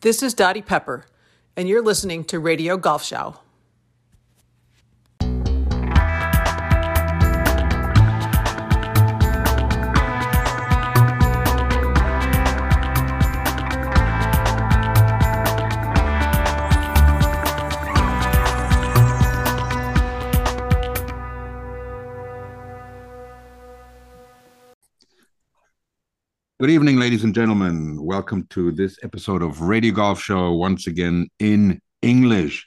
This is Dottie Pepper, and you're listening to Radio Golf Show. Good evening, ladies and gentlemen. Welcome to this episode of Radio Golf Show, once again in English.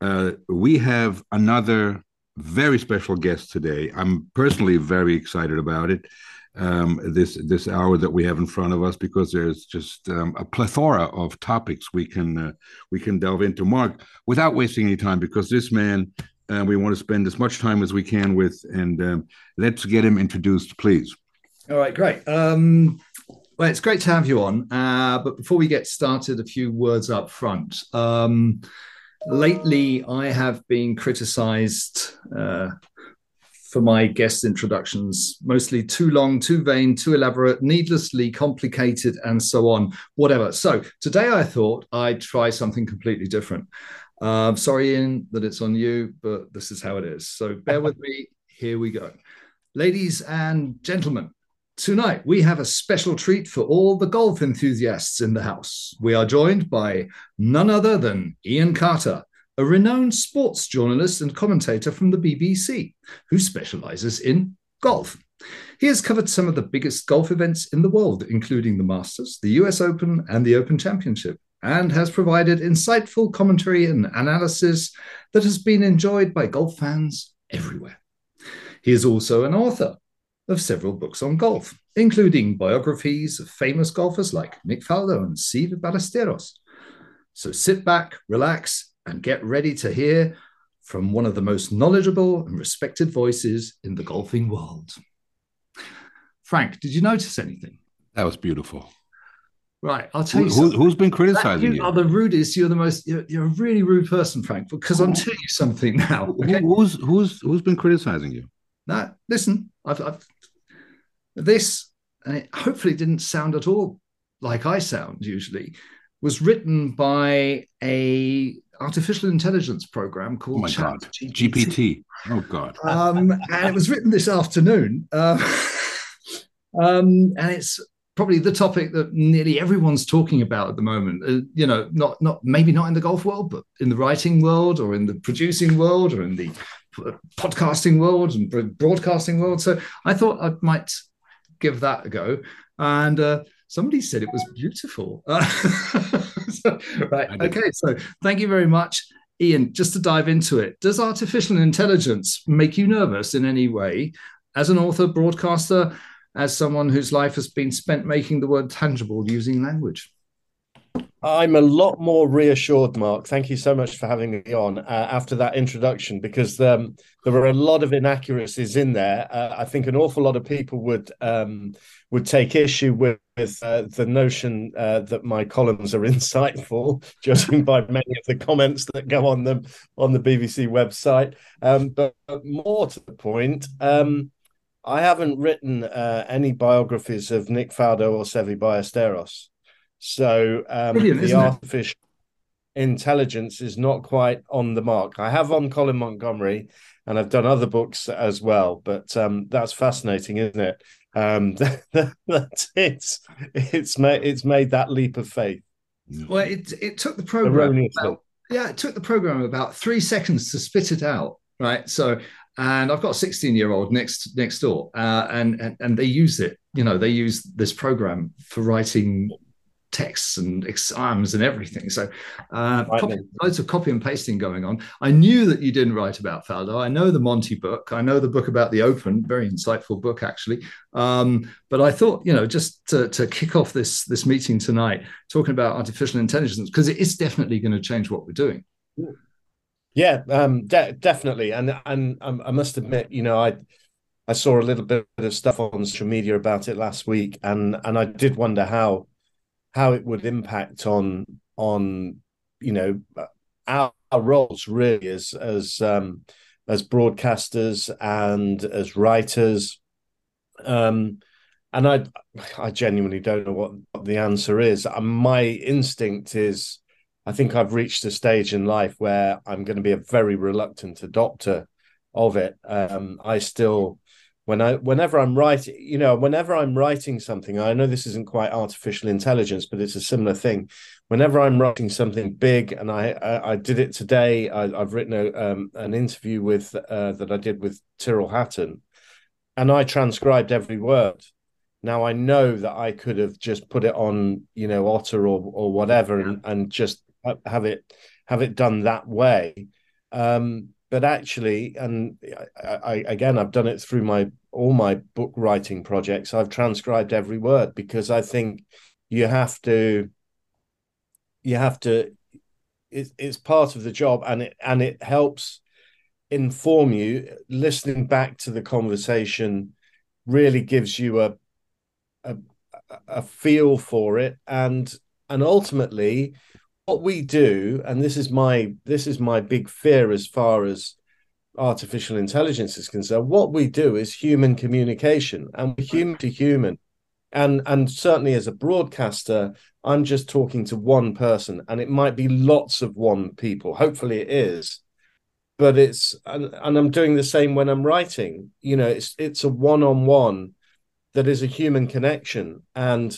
Uh, we have another very special guest today. I'm personally very excited about it. Um, this this hour that we have in front of us because there's just um, a plethora of topics we can uh, we can delve into. Mark, without wasting any time, because this man uh, we want to spend as much time as we can with, and um, let's get him introduced, please. All right, great. Um, well, it's great to have you on. Uh, but before we get started, a few words up front. Um, lately, I have been criticized uh, for my guest introductions, mostly too long, too vain, too elaborate, needlessly complicated, and so on, whatever. So today I thought I'd try something completely different. Uh, sorry, Iain, that it's on you, but this is how it is. So bear with me. Here we go. Ladies and gentlemen, Tonight, we have a special treat for all the golf enthusiasts in the house. We are joined by none other than Iain Carter, a renowned sports journalist and commentator from the BBC, who specializes in golf. He has covered some of the biggest golf events in the world, including the Masters, the US Open, and the Open Championship, and has provided insightful commentary and analysis that has been enjoyed by golf fans everywhere. He is also an author of several books on golf, including biographies of famous golfers like Nick Faldo and Seve Ballesteros. So sit back, relax, and get ready to hear from one of the most knowledgeable and respected voices in the golfing world. Frank, did you notice anything? That was beautiful. Right, I'll tell you. who, has been criticizing you, you? are the rudest. You're the most. You're, you're, a really rude person, Frank. Because I'm oh. telling you something now. Okay? Who, who's who's who's been criticizing you? Now, listen. I've, I've this, and it hopefully didn't sound at all like I sound usually, was written by a artificial intelligence program called oh my Chat God. GPT. Oh God. Um, and it was written this afternoon. Uh, um, and it's probably the topic that nearly everyone's talking about at the moment. Uh, you know, not not maybe not in the golf world, but in the writing world, or in the producing world, or in the podcasting world and broadcasting world. So I thought I might give that a go. And uh, somebody said it was beautiful. so, right. Okay. So thank you very much. Iain, just to dive into it, does artificial intelligence make you nervous in any way as an author, broadcaster, as someone whose life has been spent making the word tangible using language? I'm a lot more reassured, Mark. Thank you so much for having me on uh, after that introduction because um, there were a lot of inaccuracies in there. Uh, I think an awful lot of people would um, would take issue with, with uh, the notion uh, that my columns are insightful, judging by many of the comments that go on them on the BBC website. Um, but, but, more to the point. Um, I haven't written uh, any biographies of Nick Faldo or Seve Ballesteros. So um, the artificial it? intelligence is not quite on the mark. I have on Colin Montgomerie, and I've done other books as well. But um, that's fascinating, isn't it? Um, that it's it's made it's made that leap of faith. Well, it it took the program. About, yeah, it took the program about three seconds to spit it out. Right, so and I've got a 16 year old next next door, uh, and, and and they use it. You know, they use this program for writing texts and exams and everything. So uh, copy, loads of copy and pasting going on. I knew that you didn't write about Faldo. I know the Monty book. I know the book about the Open, very insightful book actually. Um, but I thought, you know, just to, to kick off this this meeting tonight, talking about artificial intelligence because it is definitely going to change what we're doing. Yeah, um, de- definitely. And and um, I must admit, you know, I. I saw a little bit of stuff on social media about it last week, and and I did wonder how how it would impact on on you know our, our roles really as as um, as broadcasters and as writers. Um, and I I genuinely don't know what, what the answer is. Uh, my instinct is I think I've reached a stage in life where I'm going to be a very reluctant adopter of it. Um, I still when I whenever I'm writing, you know, whenever I'm writing something, I know this isn't quite artificial intelligence, but it's a similar thing. Whenever I'm writing something big, and I I, I did it today, I, have written a, um, an interview with uh, that I did with Tyrrell Hatton, and I transcribed every word now I know that I could have just put it on, you know, Otter or or whatever, and, and just have it have it done that way. Um, but actually, and I, I, again, I've done it through my all my book writing projects. I've transcribed every word because I think you have to, you have to. It, it's part of the job, and it and it helps inform you. Listening back to the conversation really gives you a a, a feel for it and and ultimately what we do and this is my this is my big fear as far as artificial intelligence is concerned what we do is human communication and human to human. And and certainly as a broadcaster i'm just talking to one person and it might be lots of one people. Hopefully it is. But it's and, and i'm doing the same when i'm writing. You know it's it's a one-on-one that is a human connection. And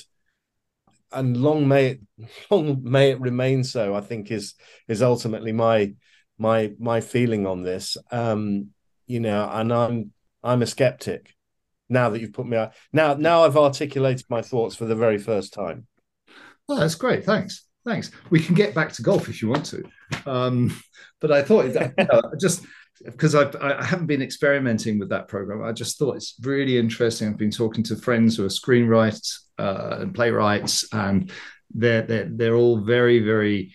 and long may it long may it remain so i think is is ultimately my my my feeling on this. Um you know and i'm i'm a skeptic now that you've put me out now now i've articulated my thoughts for the very first time. Well that's great. Thanks. Thanks. We can get back to golf if you want to. Um but i thought just because I've, I haven't been experimenting with that program. I just thought it's really interesting. I've been talking to friends who are screenwriters uh, and playwrights, and they're, they're they're all very very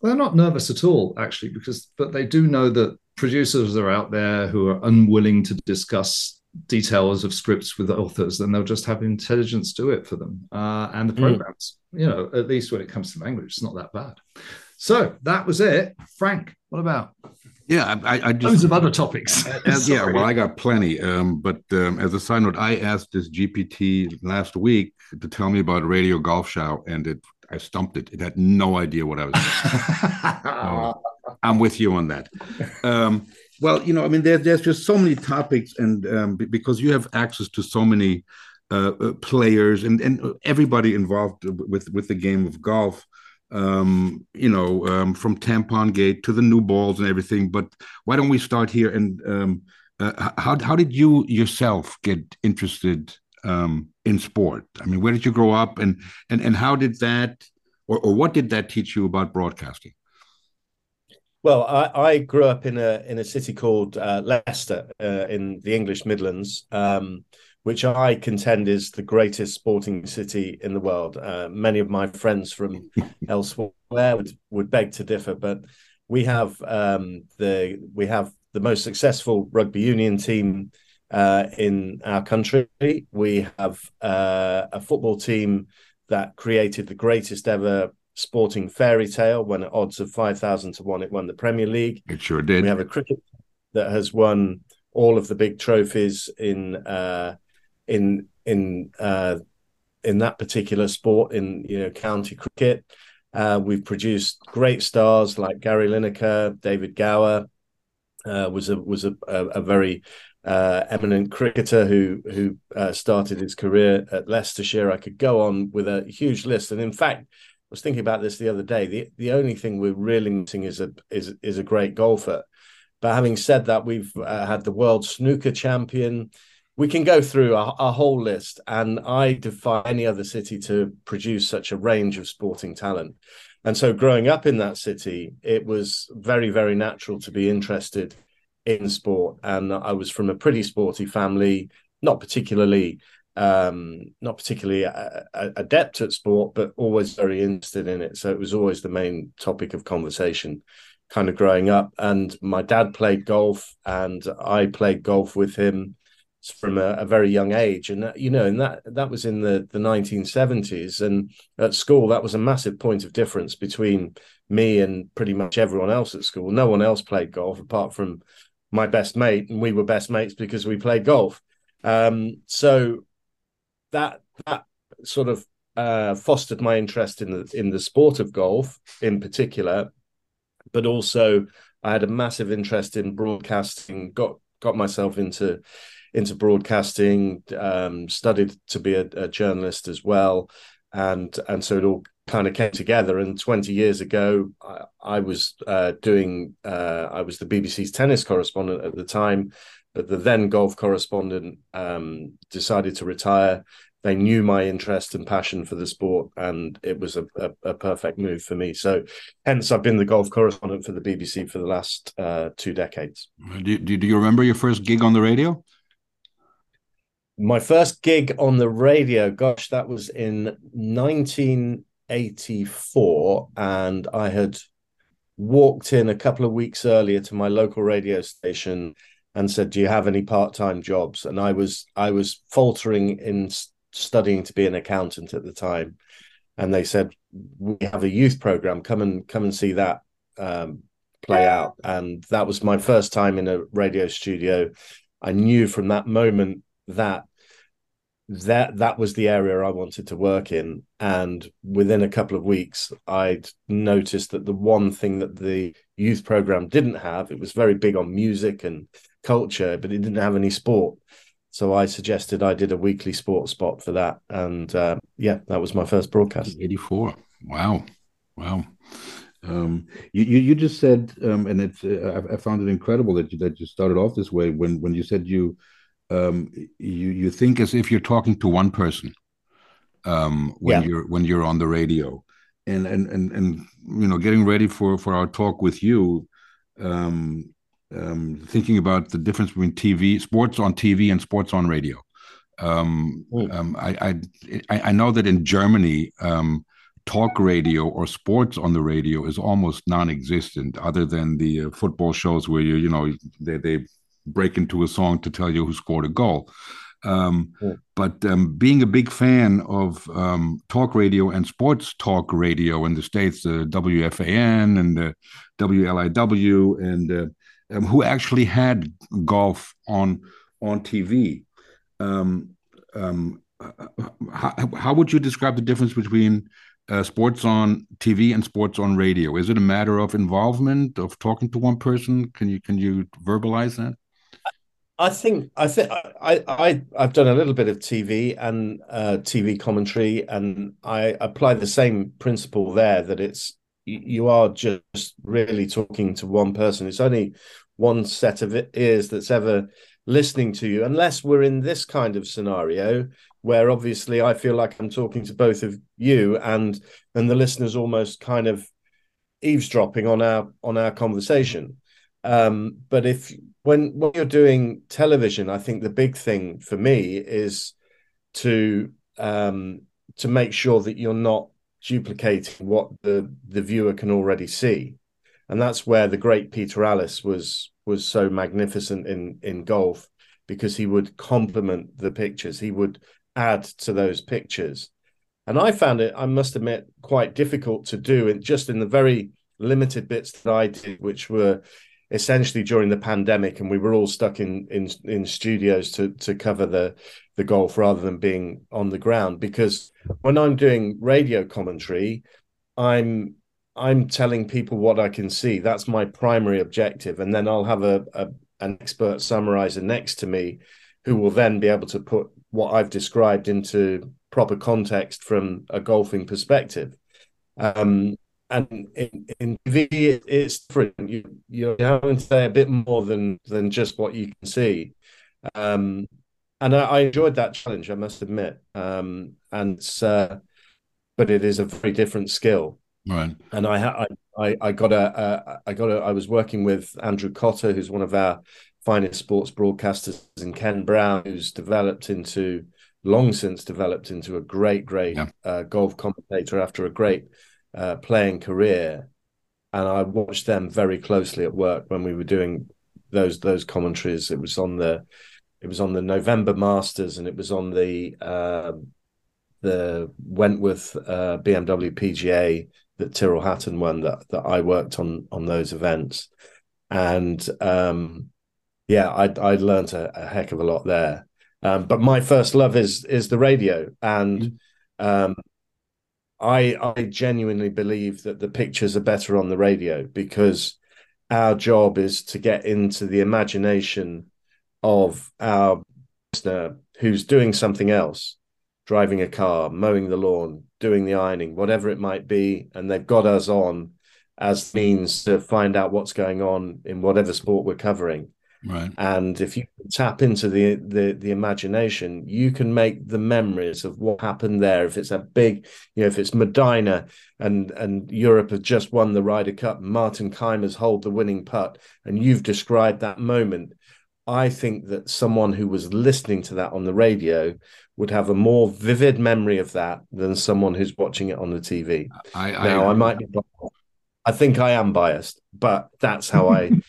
well, they're not nervous at all actually because but they do know that producers are out there who are unwilling to discuss details of scripts with authors and they'll just have intelligence do it for them uh, and the hmm. programs mm. you know at least when it comes to language it's not that bad so that was it frank what about yeah, I, I just tons of other topics. as, yeah, well, I got plenty. Um, but um, as a side note, I asked this GPT last week to tell me about Radio Golf Show, and it I stumped it. It had no idea what I was. uh, I'm with you on that. Um, well, you know, I mean, there, there's just so many topics, and um, because you have access to so many uh, uh, players and and everybody involved with with the game of golf um, you know, um, from tampon gate to the new balls and everything. But why don't we start here? And um, uh, how how did you yourself get interested um, in sport? I mean, where did you grow up, and and and how did that, or or what did that teach you about broadcasting? Well, I, I grew up in a in a city called uh, Leicester uh, in the English Midlands. Um, which I contend is the greatest sporting city in the world. Uh, many of my friends from elsewhere would, would beg to differ, but we have um, the we have the most successful rugby union team uh, in our country. We have uh, a football team that created the greatest ever sporting fairy tale when at odds of 5,000 to 1 it won the Premier League. It sure did. We have a cricket that has won all of the big trophies in uh, in in uh, in that particular sport in you know county cricket. Uh, we've produced great stars like Gary Lineker, David Gower uh, was a was a, a, a very uh, eminent cricketer who who uh, started his career at Leicestershire. I could go on with a huge list, and in fact, I was thinking about this the other day. the The only thing we're really missing is a is is a great golfer. But having said that, we've uh, had the world snooker champion we can go through a, whole list, and I defy any other city to produce such a range of sporting talent. And so, growing up in that city, it was very, very natural to be interested in sport. And I was from a pretty sporty family, not particularly, um, not particularly a, a, adept at sport, but always very interested in it. So it was always the main topic of conversation, kind of growing up. And my dad played golf, and I played golf with him from a, a, very young age. And that, you know and that that was in the the 1970s and at school that was a massive point of difference between me and pretty much everyone else at school. No one else played golf apart from my best mate. And we were best mates because we played golf. Um, so that that sort of uh, fostered my interest in the in the sport of golf in particular, but also I had a massive interest in broadcasting. Got got myself into into broadcasting. Um, studied to be a, a journalist as well, and and so it all kind of came together. And 20 years ago, I, I was uh, doing, uh, I was the BBC's tennis correspondent at the time, but the then golf correspondent um, decided to retire. They knew my interest and passion for the sport, and it was a, a, a perfect move for me. So, hence, I've been the golf correspondent for the BBC for the last uh, two decades. Do, do, do you remember your first gig on the radio? My first gig on the radio, gosh, that was in 1984. And I had walked in a couple of weeks earlier to my local radio station and said, "Do you have any part-time jobs?" And I was I was faltering in studying to be an accountant at the time, and they said, "We have a youth program. Come and come and see that um, play out." And that was my first time in a radio studio. I knew from that moment that that that was the area I wanted to work in. And within a couple of weeks, I'd noticed that the one thing that the youth program didn't have, it was very big on music and culture, but it didn't have any sport. So I suggested I did a weekly sports spot for that, and uh, yeah, that was my first broadcast. Eighty four. Wow, wow. Um, you, you, you just said, um, and it's uh, I, I, found it incredible that you that you started off this way when when you said you um, you you think as if you're talking to one person um, when yeah. you're when you're on the radio, and and and and you know getting ready for for our talk with you, um, um, thinking about the difference between TV sports on TV and sports on radio. Um, um, I, I I know that in Germany, um, talk radio or sports on the radio is almost non-existent, other than the uh, football shows where you you know they they break into a song to tell you who scored a goal. Um, yeah. But um, being a big fan of um, talk radio and sports talk radio in the States, the WFAN and the WLIW, and uh, um, who actually had golf on on TV. Um, um, how, how, would you describe the difference between uh, sports on TV and sports on radio? Is it a matter of involvement of talking to one person? Can you can you verbalize that? I think I think I I I've done a little bit of TV and uh, TV commentary, and I apply the same principle there that it's you are just really talking to one person. It's only one set of ears that's ever listening to you, unless we're in this kind of scenario where obviously I feel like I'm talking to both of you and and the listeners almost kind of eavesdropping on our on our conversation. Um, but if when when you're doing television, I think the big thing for me is to um, to make sure that you're not duplicating what the the viewer can already see, and that's where the great Peter Alliss was was so magnificent in in golf because he would complement the pictures, he would add to those pictures, and I found it, I must admit, quite difficult to do, in just in the very limited bits that I did, which were essentially during the pandemic, and we were all stuck in in in studios to to cover the the golf rather than being on the ground. Because when I'm doing radio commentary, I'm I'm telling people what I can see. That's my primary objective, and then I'll have a, a an expert summarizer next to me, who will then be able to put what I've described into proper context from a golfing perspective. Um, and in, in TV it's different. You you're having to say a bit more than than just what you can see. Um, and I, I, enjoyed that challenge, I must admit. Um, and uh, but it is a very different skill. Right. And I I I got a, a I got a I was working with Andrew Cotter, who's one of our finest sports broadcasters, and Ken Brown, who's developed into long since developed into a great, great yeah. uh, golf commentator after a great uh, playing career, and I watched them very closely at work when we were doing those those commentaries. It was on the it was on the November Masters, and it was on the uh, the Wentworth uh, BMW PGA that Tyrrell Hatton won. That that I worked on on those events, and um, yeah, I I learned a, a heck of a lot there. Um, but my first love is is the radio, and um, I I genuinely believe that the pictures are better on the radio because our job is to get into the imagination of our listener who's doing something else, driving a car, mowing the lawn, doing the ironing, whatever it might be, and they've got us on as means to find out what's going on in whatever sport we're covering. Right. And if you tap into the, the the imagination, you can make the memories of what happened there. If it's a big, you know, if it's Medinah and and Europe has just won the Ryder Cup, Martin Kaymer's hold the winning putt, and you've described that moment. I think that someone who was listening to that on the radio would have a more vivid memory of that than someone who's watching it on the TV. I, now, I, I might be I think I am biased, but that's how I.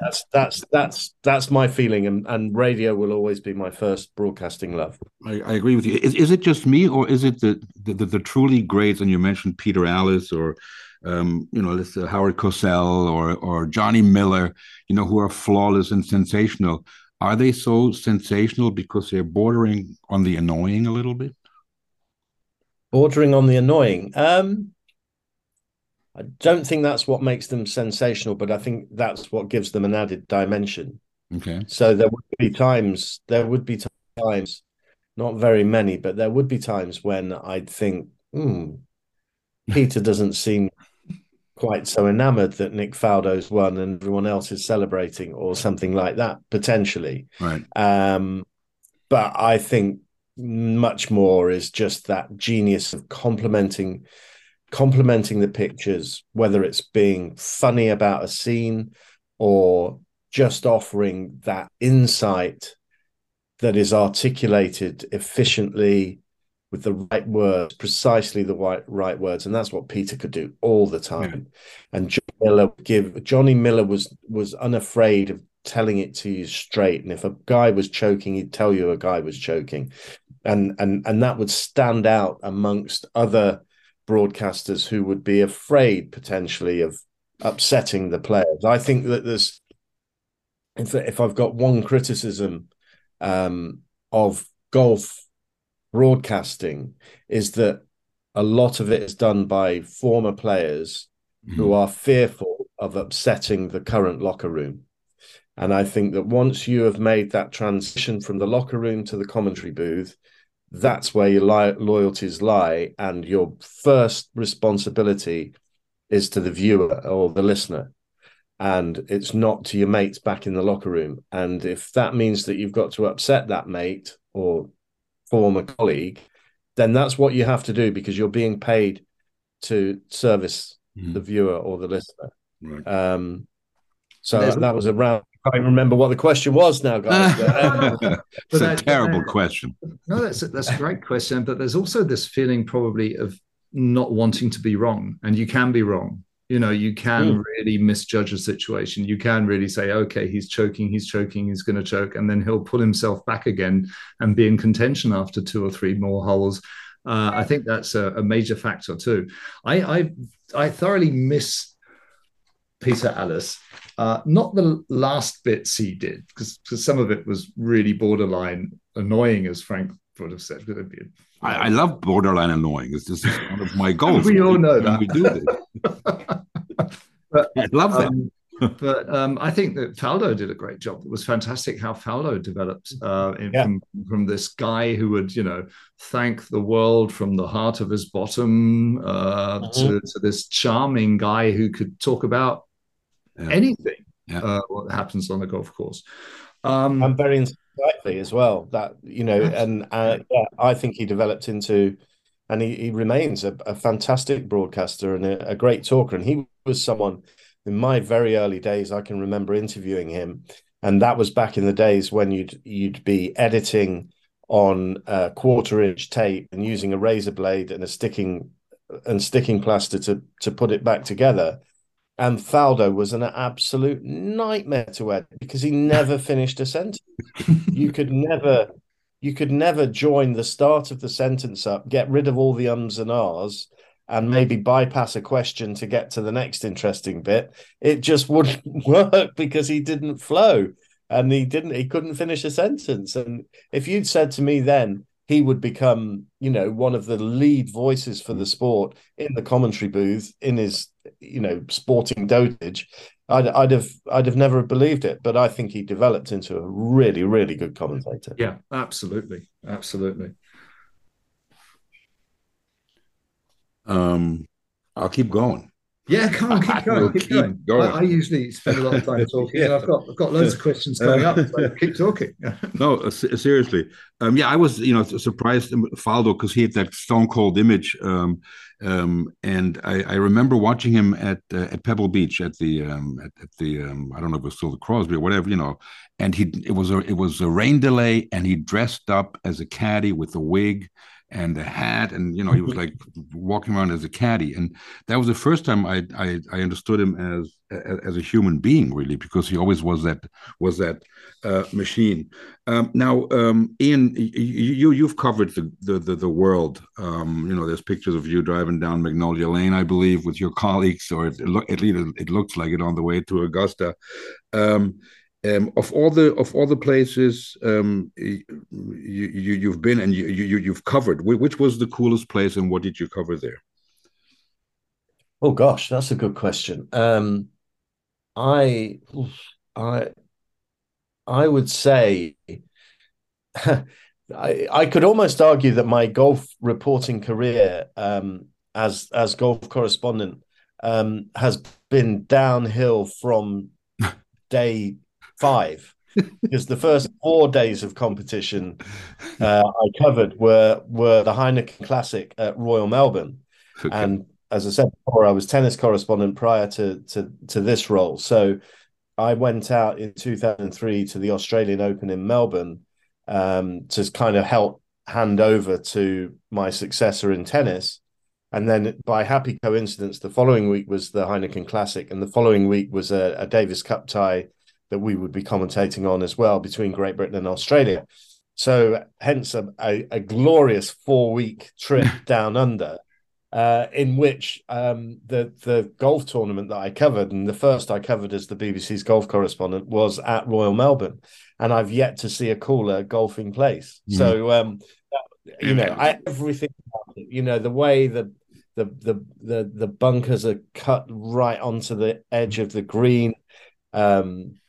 that's that's that's that's my feeling, and and radio will always be my first broadcasting love. I, I agree with you. Is, is it just me, or is it the the, the, the truly greats? And you mentioned Peter Alliss, or um, you know, let's uh, Howard Cosell, or or Johnny Miller, you know, who are flawless and sensational. Are they so sensational because they're bordering on the annoying a little bit? Bordering on the annoying. Um, I don't think that's what makes them sensational, but I think that's what gives them an added dimension. Okay. So there would be times, there would be times, not very many, but there would be times when I'd think, hmm, Peter doesn't seem quite so enamored that Nick Faldo's won and everyone else is celebrating or something like that, potentially. Right. Um, but I think much more is just that genius of complementing complementing the pictures, whether it's being funny about a scene or just offering that insight that is articulated efficiently with the right words, precisely the right right words, and that's what Peter could do all the time. Yeah. And Johnny Miller give Johnny Miller was was unafraid of telling it to you straight. And if a guy was choking, he'd tell you a guy was choking, and and and that would stand out amongst other broadcasters who would be afraid potentially of upsetting the players. I think that there's, if, if I've got one criticism um, of golf broadcasting, is that a lot of it is done by former players mm-hmm. who are fearful of upsetting the current locker room. And I think that once you have made that transition from the locker room to the commentary booth, that's where your li- loyalties lie and your first responsibility is to the viewer or the listener and it's not to your mates back in the locker room and if that means that you've got to upset that mate or former colleague then that's what you have to do because you're being paid to service mm. the viewer or the listener right. um so that was a round I can't remember what the question was now, guys. it's a terrible question. No, that's a, that's a great question. But there's also this feeling probably of not wanting to be wrong, and you can be wrong. You know, you can mm. really misjudge a situation. You can really say, okay, he's choking, he's choking, he's going to choke, and then he'll pull himself back again and be in contention after two or three more holes. Uh, I think that's a, a major factor too. I, I I thoroughly miss Peter Alliss uh, not the last bits he did, because some of it was really borderline annoying, as Frank would have said. I, I, love borderline annoying. It's just one of my goals. we all know that. We do this. but, I love that. Um, but um, I think that Faldo did a great job. It was fantastic how Faldo developed uh, in, yeah. from, from this guy who would, you know, thank the world from the heart of his bottom uh, mm-hmm. to, to, this charming guy who could talk about yeah. anything yeah. Uh, what happens on the golf course. Um, and very insightfully as well. That you know, and uh, yeah, I think he developed into, and he, he remains a, a, fantastic broadcaster and a, a great talker. And he was someone in my very early days. I can remember interviewing him, and that was back in the days when you'd you'd be editing on a quarter inch tape and using a razor blade and a sticking and sticking plaster to to put it back together and Faldo was an absolute nightmare to edit because he never finished a sentence. you could never, you could never join the start of the sentence up, get rid of all the ums and ahs, and maybe bypass a question to get to the next interesting bit. It just wouldn't work because he didn't flow. and he didn't. He couldn't finish a sentence. And if you'd said to me then he would become, you know, one of the lead voices for the hmm. sport in the commentary booth in his, you know, sporting dotage, I'd, I'd have, I'd have never believed it. But I think he developed into a really, really good commentator. Yeah, absolutely, absolutely. Um, I'll keep going. Yeah, come on, keep going. Keep, keep going. going. I, I, usually spend a lot of time talking. yeah. I've got I've got loads of questions coming up. So keep talking. no, uh, seriously. Um, yeah, I was you know surprised um, Faldo because he had that stone cold image, um, um, and I, I, remember watching him at uh, at Pebble Beach at the um, at, at, the um, I don't know if it was still the Crosby or whatever you know, and he it was a it was a rain delay, and he dressed up as a caddy with a wig and a hat and you know he was like walking around as a caddy. And that was the first time I, I i, understood him as as a human being really because he always was that was that uh, machine. Um, now um, Iain you you've covered the the the, the world. Um, you know there's pictures of you driving down magnolia lane i believe with your colleagues or it, at least it looks like it on the way to augusta. Um, um, of all the of all the places um, you, you you've been and you, you you've covered, which was the coolest place and what did you cover there? Oh gosh, that's a good question. Um, I I I would say I I could almost argue that my golf reporting career um, as as golf correspondent um, has been downhill from day five because the first four days of competition uh, I covered were were the Heineken Classic at Royal Melbourne, okay. and as I said before, I was tennis correspondent prior to to to this role. So I went out in 2003 to the Australian Open in Melbourne um, to kind of help hand over to my successor in tennis. And then, by happy coincidence, the following week was the Heineken Classic, and the following week was a, a Davis Cup tie that we would be commentating on as well between Great Britain and Australia. So, hence a, a, a glorious four week trip down under, uh, in which um, the the golf tournament that I covered, and the first I covered as the BBC's golf correspondent, was at Royal Melbourne, and I've yet to see a cooler golfing place. Mm. So, um, you know, I, everything, you know, the way the the the the the bunkers are cut right onto the edge of the green. Um,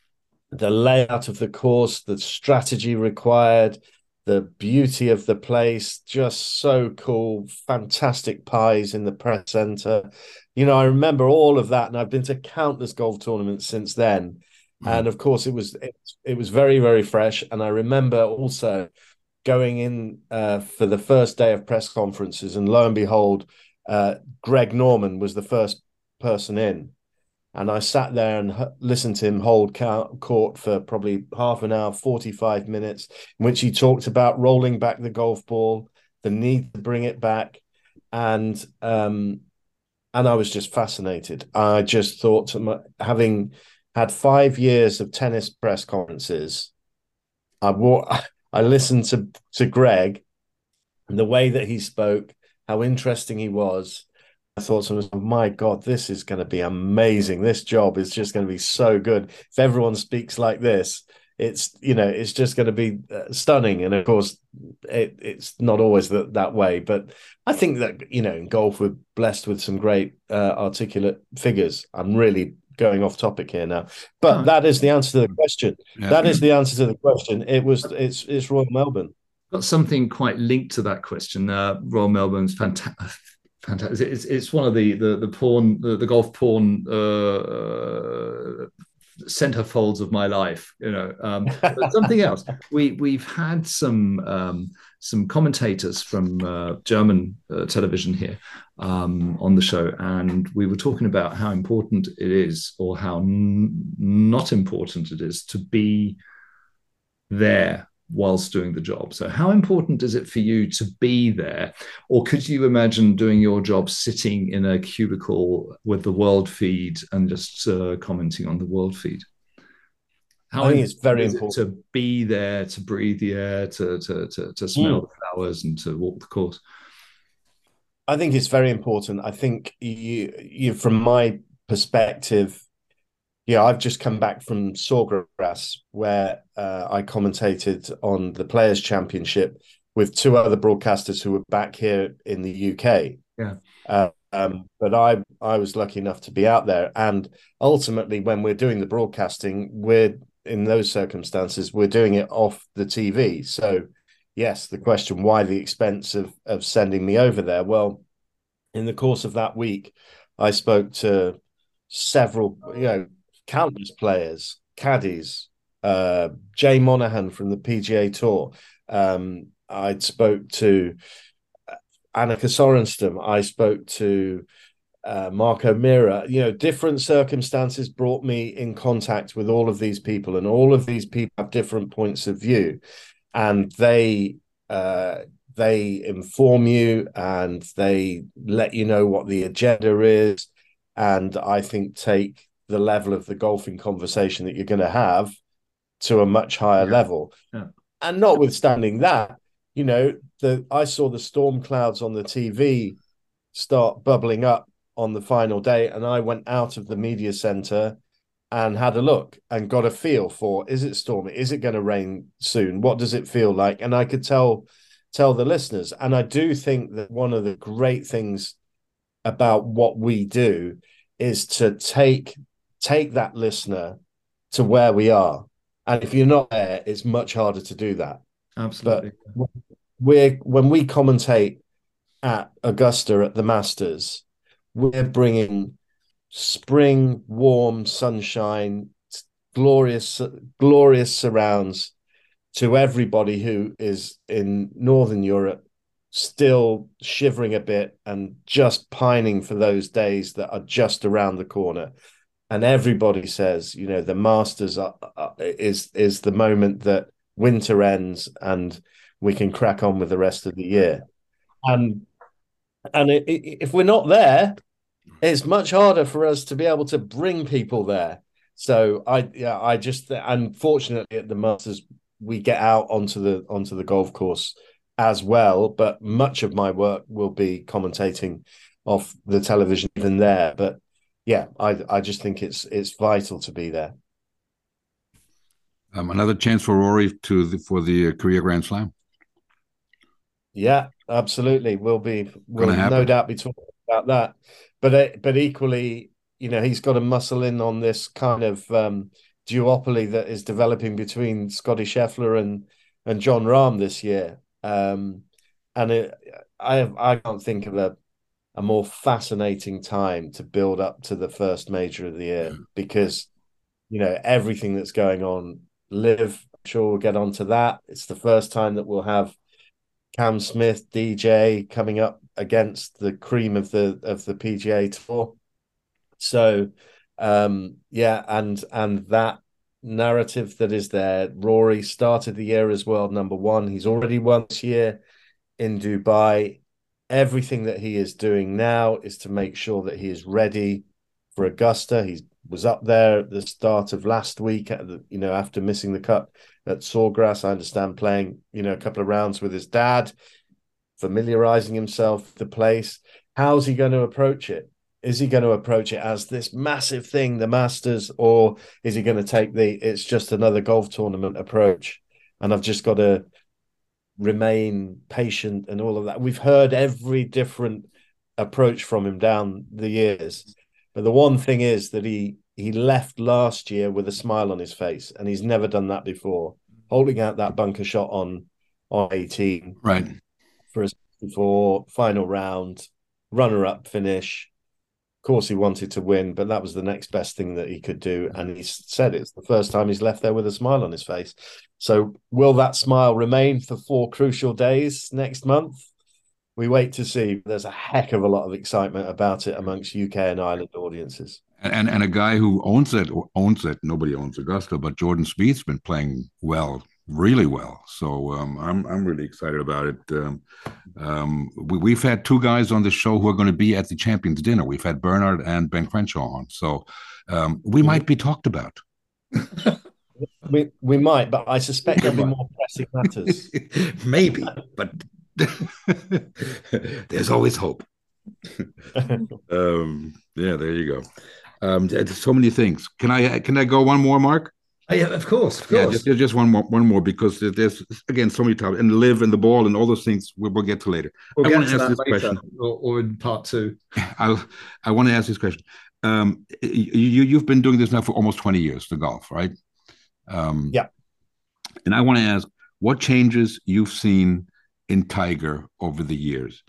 the layout of the course, the strategy required, the beauty of the place, just so cool. Fantastic pies in the press center. You know, I remember all of that, and I've been to countless golf tournaments since then. Mm. And of course, it was it, it was very very fresh. And I remember also going in uh, for the first day of press conferences, and lo and behold, uh, Greg Norman was the first person in and I sat there and listened to him hold court for probably half an hour, 45 minutes, in which he talked about rolling back the golf ball, the need to bring it back. And um, and I was just fascinated. I just thought, having had five years of tennis press conferences, I I listened to to Greg, and the way that he spoke, how interesting he was, I thought to myself, my God, this is going to be amazing. This job is just going to be so good. If everyone speaks like this, it's you know it's just going to be uh, stunning. And of course it, it's not always that, that way but i think that you know in golf we're blessed with some great uh, articulate figures. I'm really going off topic here now but that is the answer to the question. Yeah. that is the answer to the question. It was it's it's royal melbourne. Got something quite linked to that question. Uh, royal melbourne's fantastic fantastic. It's it's one of the the the porn the, the golf porn uh, uh, center folds of my life. You know, um, something else. We we've had some um, some commentators from uh, German uh, television here um, on the show, and we were talking about how important it is, or how n- not important it is, to be there whilst doing the job. So, how important is it for you to be there? Or could you imagine doing your job sitting in a cubicle with the world feed and just uh, commenting on the world feed? How I think it's very important it to be there, to breathe the air, to to to, to smell mm. the flowers, and to walk the course. I think it's very important. I think you, you from my perspective, yeah, I've just come back from Sawgrass where uh, I commentated on the Players Championship with two other broadcasters who were back here in the UK. Yeah. Uh, um, but I I was lucky enough to be out there, and ultimately, when we're doing the broadcasting, we're in those circumstances we're doing it off the TV. So, yes, the question why the expense of of sending me over there? Well, in the course of that week, I spoke to several, you know, countless players, caddies, uh, Jay Monahan from the PGA Tour. Um, I spoke to Annika Sorenstam. I spoke to uh, Marco Mira. You know, different circumstances brought me in contact with all of these people, and all of these people have different points of view, and they uh, they inform you and they let you know what the agenda is, and I think take the level of the golfing conversation that you're going to have to a much higher yeah. level. Yeah. And notwithstanding that, you know, the I saw the storm clouds on the TV start bubbling up on the final day, and I went out of the media center and had a look and got a feel for is it stormy? Is it going to rain soon? What does it feel like? And I could tell tell the listeners. And I do think that one of the great things about what we do is to take take that listener to where we are. And if you're not there, it's much harder to do that. Absolutely. But we're when we commentate at Augusta at the Masters, we're bringing spring, warm sunshine, glorious, glorious surrounds to everybody who is in Northern Europe, still shivering a bit and just pining for those days that are just around the corner. And everybody says, you know, the Masters are, are, is is the moment that winter ends and we can crack on with the rest of the year. And and it, it, if we're not there, it's much harder for us to be able to bring people there. So I yeah I just unfortunately at the Masters we get out onto the onto the golf course as well, but much of my work will be commentating off the television even there. But yeah, I I just think it's it's vital to be there. Um, another chance for Rory to the, for the uh, career Grand Slam. Yeah, absolutely. We'll be we'll no doubt be talking about that. But uh, but equally, you know, he's got to muscle in on this kind of um, duopoly that is developing between Scotty Scheffler and and Jon Rahm this year. Um, and it, I I can't think of a a more fascinating time to build up to the first major of the year because you know everything that's going on. LIV I'm sure we'll get onto that. It's the first time that we'll have Cam Smith, DJ coming up against the cream of the of the PGA Tour. So um yeah, and and that narrative that is there. Rory started the year as world number one. He's already won this year in Dubai. Everything that he is doing now is to make sure that he is ready for Augusta. He was up there at the start of last week, the, you know, after missing the cut at Sawgrass. I understand playing, you know, a couple of rounds with his dad, familiarizing himself with the place. How's he going to approach it? Is he going to approach it as this massive thing, the Masters, or is he going to take the it's just another golf tournament approach? And I've just got to remain patient and all of that. We've heard every different approach from him down the years. But the one thing is that he he left last year with a smile on his face, and he's never done that before. Holding out that bunker shot on on 18, right, for his before final round, runner up finish. Of course, he wanted to win, but that was the next best thing that he could do. And he said it's the first time he's left there with a smile on his face. So, will that smile remain for four crucial days next month? We wait to see. There's a heck of a lot of excitement about it amongst UK and Ireland audiences. And and a guy who owns it owns it. Nobody owns Augusta, but Jordan Spieth's been playing well really well. So um, I'm I'm really excited about it. Um, um, we, have had two guys on the show who are going to be at the Champions Dinner. We've had Bernhard and Ben Crenshaw on, so um, we might be talked about. we we might, but I suspect there'll be more pressing matters. Maybe, but there's always hope. um, yeah, there you go. Um, so many things. Can I can I go one more, Mark? Oh, yeah, of course, of Yeah, just, just one more, one more because there's again so many topics and LIV and the ball and all those things we will get to later. we'll I get to ask that this later, question. or, or in part two. I'll, I want to ask this question. Um, you, you've been doing this now for almost 20 years, the golf, right? Um, Yeah. And I want to ask what changes you've seen in Tiger over the years.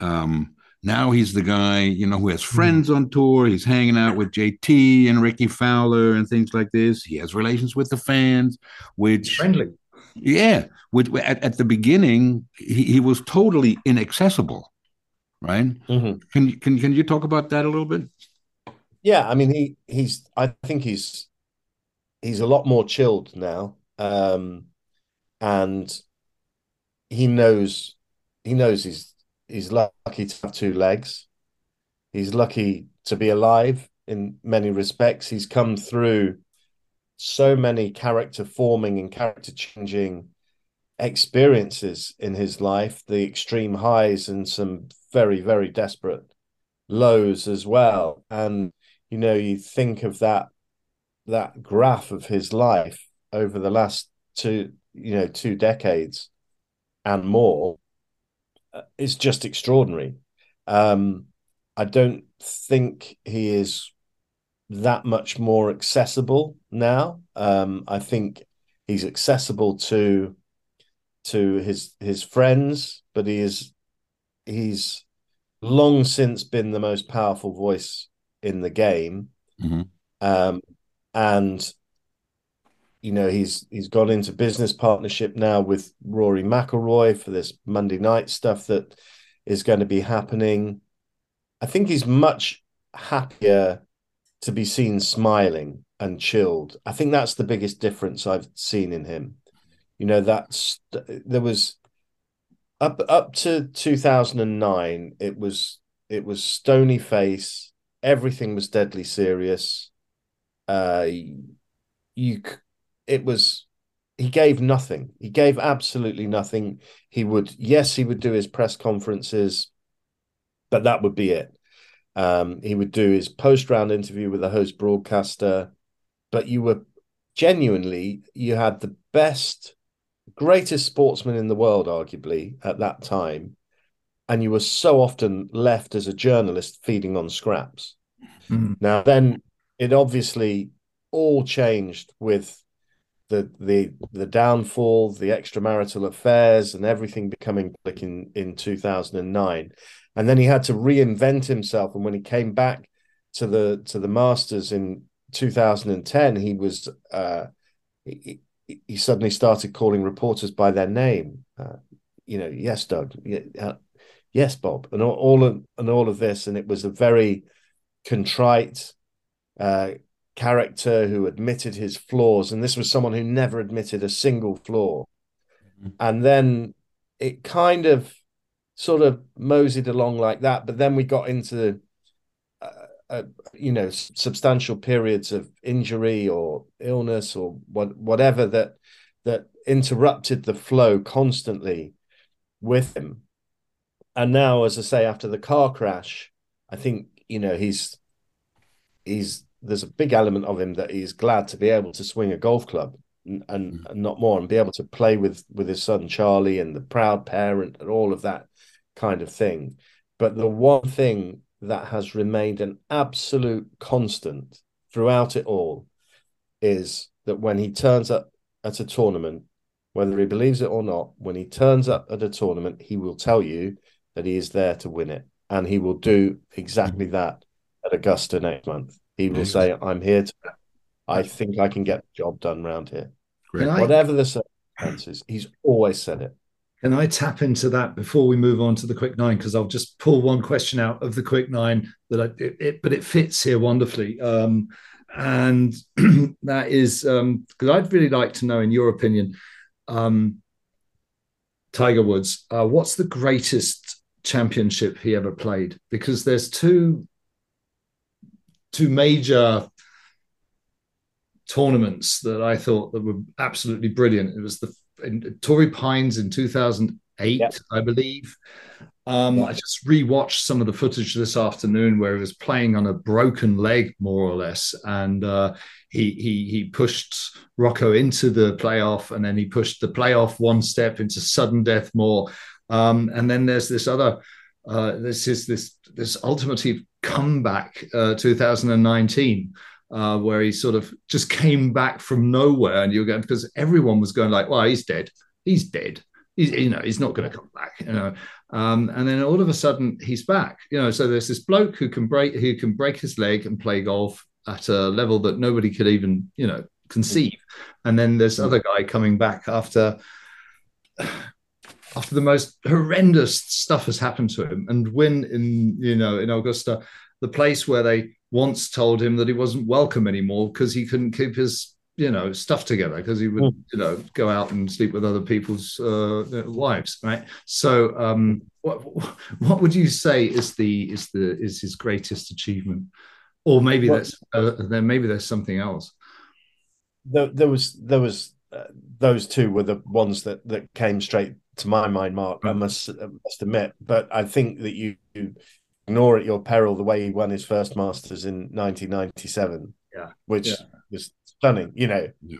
Um, now he's the guy, you know, who has friends on tour. He's hanging out with JT and Rickie Fowler and things like this. He has relations with the fans, which friendly. yeah, which at, at the beginning he, he was totally inaccessible, right? Mhm. Can you can can you talk about that a little bit? Yeah, I mean he he's I think he's he's a lot more chilled now. Um and he knows he knows he's he's lucky to have two legs. He's lucky to be alive in many respects. He's come through so many character forming and character changing experiences in his life, the extreme highs and some very, very desperate lows as well. And you know, you think of that that graph of his life over the last two, you know, two decades and more is just extraordinary. Um, I don't think he is that much more accessible now. Um, I think he's accessible to to his his friends, but he is he's long since been the most powerful voice in the game. Mhm. Um, and you know he's he's gone into business partnership now with Rory McIlroy for this Monday night stuff that is going to be happening. I think he's much happier to be seen smiling and chilled. I think that's the biggest difference I've seen in him. You know, that's there was up up to 2009 it was it was stony face everything was deadly serious uh you it was he gave nothing. He gave absolutely nothing. He would yes he would do his press conferences but that would be it. Um he would do his post round interview with the host broadcaster but you were genuinely you had the best greatest sportsman in the world arguably at that time and you were so often left as a journalist feeding on scraps. Mm. now then it obviously all changed with the the the downfall, the extramarital affairs, and everything becoming public in in 2009. And then he had to reinvent himself. And when he came back to the to the Masters in 2010, he was uh, he, he- suddenly started calling reporters by their name. Uh, you know, yes, Doug, uh, yes, Bob, and all, all of and all of this, and it was a very contrite uh, character who admitted his flaws, and this was someone who never admitted a single flaw. Mhm. And then it kind of sort of moseyed along like that, but then we got into uh, uh, you know substantial periods of injury or illness or what whatever that that interrupted the flow constantly with him. And now, as I say, after the car crash, I think you know he's he's there's a big element of him that he's glad to be able to swing a golf club and, and, and not more and be able to play with with his son Charlie and the proud parent and all of that kind of thing. But the one thing that has remained an absolute constant throughout it all is that when he turns up at a tournament, whether he believes it or not, when he turns up at a tournament, he will tell you that he is there to win it. And he will do mm. exactly that at Augusta next month. He will Yes. say, I'm here to, I think I can get the job done around here. Great. Can I- Whatever the circumstances, he's always said it. Can I tap into that before we move on to the quick nine? Because I'll just pull one question out of the quick nine that I, it, it but it fits here wonderfully. Um, and that is because I'd really like to know, in your opinion, um, Tiger Woods, uh, what's the greatest championship he ever played? Because there's two two major tournaments that I thought that were absolutely brilliant. It was the in Torrey Pines in 2008, Yep. I believe. Um, I just rewatched some of the footage this afternoon where he was playing on a broken leg, more or less, and uh, he he he pushed Rocco into the playoff, and then he pushed the playoff one step into sudden death more. Um, and then there's this other, uh, this is this this ultimative comeback, uh, 2019, uh, where he sort of just came back from nowhere, and you're going because everyone was going like, well, he's dead, he's dead, he's you know he's not going to come back, you know. Um, and then all of a sudden he's back, you know. So there's this bloke who can break who can break his leg and play golf at a level that nobody could even you know conceive, and then this other guy coming back after after the most horrendous stuff has happened to him and when in you know in Augusta, the place where they once told him that he wasn't welcome anymore because he couldn't keep his you know stuff together because he would Mm. you know go out and sleep with other people's uh, wives right? So um what what would you say is the is the is his greatest achievement? Or maybe Well- that's uh, then maybe there's something else. There, there was there was uh, those two were the ones that that came straight to my mind mark i mm. must I must admit but i think that you, ignore at your peril the way he won his first masters in 1997 Yeah. which Yeah. was stunning you know Yeah.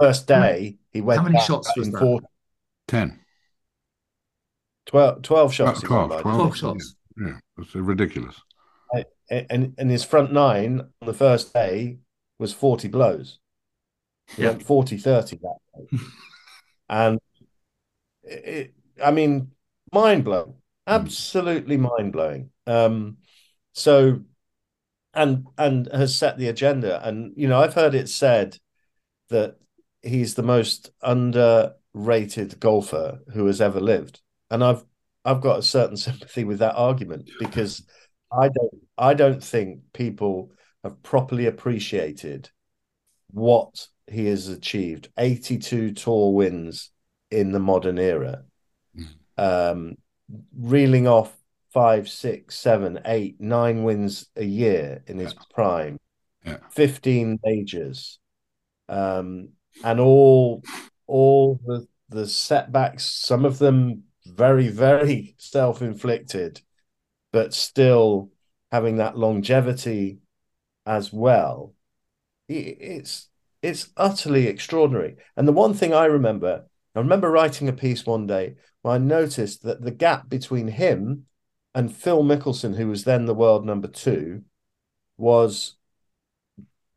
first day he went How many shots was in that? 40 10. 12, 12 shots he 12, 12. 12 shots Yeah, it's ridiculous. and and his front nine on the first day was 40 blows. He Yeah. went 40 30 that day. and it, I mean, mind blowing, absolutely mind blowing. Um, so, and and has set the agenda. And you know, I've heard it said that he's the most underrated golfer who has ever lived, and I've I've got a certain sympathy with that argument because I don't I don't think people have properly appreciated what he has achieved. 82 tour wins in the modern era. Um, reeling off five, six, seven, eight, nine wins a year in his prime, Yeah. 15 majors, um, and all all the the setbacks, some of them very, very self-inflicted, but still having that longevity as well. It's it's utterly extraordinary. And the one thing I remember, I remember writing a piece one day where I noticed that the gap between him and Phil Mickelson, who was then the world number two, was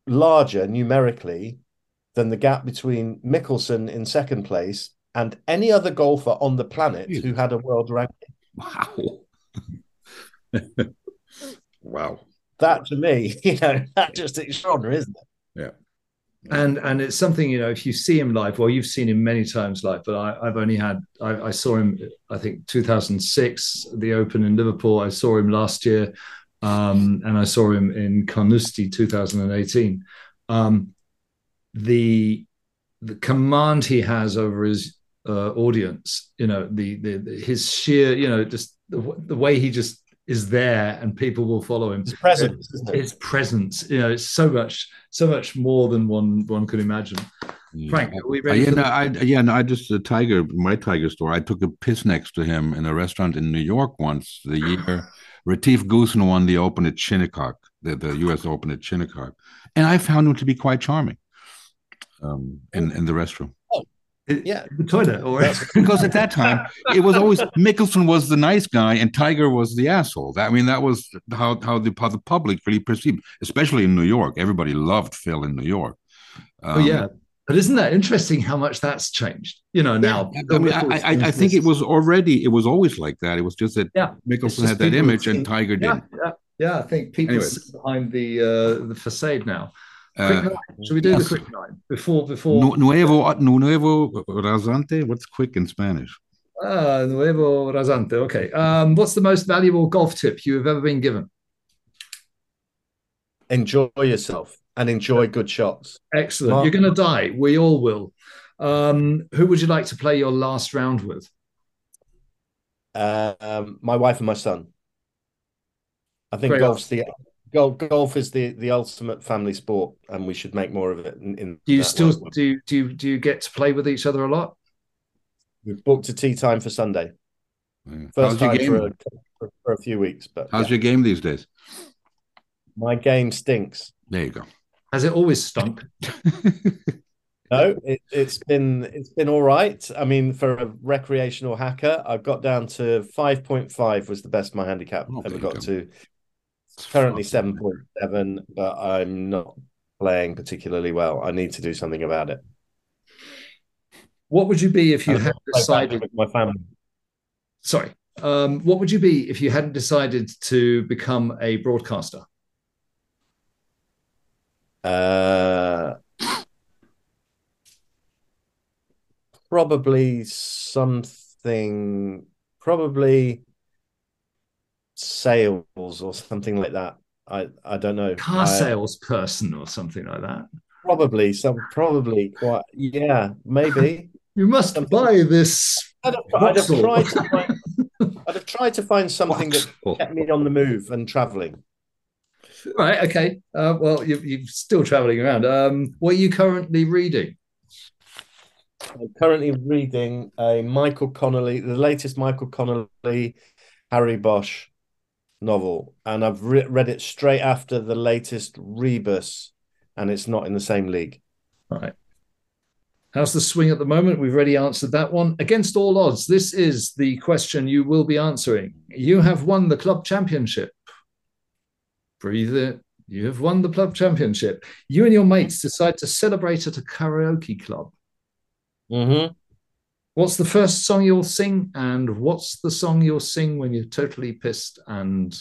larger numerically than the gap between Mickelson in second place and any other golfer on the planet who had a world ranking. Wow. wow. That to me, you know, that just extraordinary, isn't it? And and it's something you know if you see him live well you've seen him many times live but I, i've only had I, I saw him i think 2006 the open in liverpool. I saw him last year um, and i saw him in carnoustie 2018 um, the the command he has over his uh, audience you know the, the the his sheer you know just the, the way he just is there and people will follow him His presence, isn't it? his presence you know it's so much so much more than one one could imagine Yeah. frank are we Uh, yeah, no, I yeah, no, I just the tiger, my tiger store. I took a piss next to him in a restaurant in New York once. The year Retief Goosen won the Open at Shinnecock, the, the U.S. Open at Shinnecock, and I found him to be quite charming. Um, in in the restroom Yeah. the toilet or because at that time it was always Mickelson was the nice guy and Tiger was the asshole. That, I mean, that was how how the how the public really perceived, especially in New York. Everybody loved Phil in New York. oh yeah but isn't that interesting how much that's changed you know now I mean, I, I, I think it was already, it was always like that. It was just that Yeah. Mickelson had that image and Tiger yeah, didn't. yeah yeah i think people behind the uh the facade now quick Uh, nine. should we do the quick nine? Before before. Nu- nuevo, nuevo rasante. What's quick in Spanish? ah nuevo rasante. Okay. Um what's the most valuable golf tip you have ever been given? Enjoy yourself and enjoy good shots. excellent. Mark- you're gonna die. We all will. Um who would you like to play your last round with? Um, my wife and my son. I think Great. golf's the golf. Golf is the the ultimate family sport, and we should make more of it. In, in do you still way. do you, do you, do you get to play with each other a lot We've booked a tee time for Sunday. Yeah. First How's your time game? for a, for, for a few weeks, but How's yeah. your game these days? my game stinks. There you go. Has it always stunk? No, it, it's been it's been all right. I mean, for a recreational hacker, I've got down to five point five was the best my handicap Oh, ever got go. to. It's currently seven point seven, but I'm not playing particularly well. I need to do something about it. What would you be if you had decided? with my family. Sorry. Um, what would you be if you hadn't decided to become a broadcaster? Uh, probably something, probably sales or something like that. I I don't know. Car salesperson or something like that. Probably some, probably quite. Yeah, maybe. You must Something- buy this. I'd have, I'd have tried to find. I'd have tried to find something that kept me on the move and traveling. Right. Okay. Uh, well, you, you're still traveling around. Um, what are you currently reading? I'm currently reading a Michael Connolly, the latest Michael Connolly, Harry Bosch novel, and I've re- read it straight after the latest Rebus, and it's not in the same league. Right. How's the swing at the moment? We've already answered that one. Against all odds, this is the question you will be answering. You have won the club championship. Breathe it. You have won the club championship. You and your mates decide to celebrate at a karaoke club. Mm-hmm. What's the first song you'll sing? And what's the song you'll sing when you're totally pissed and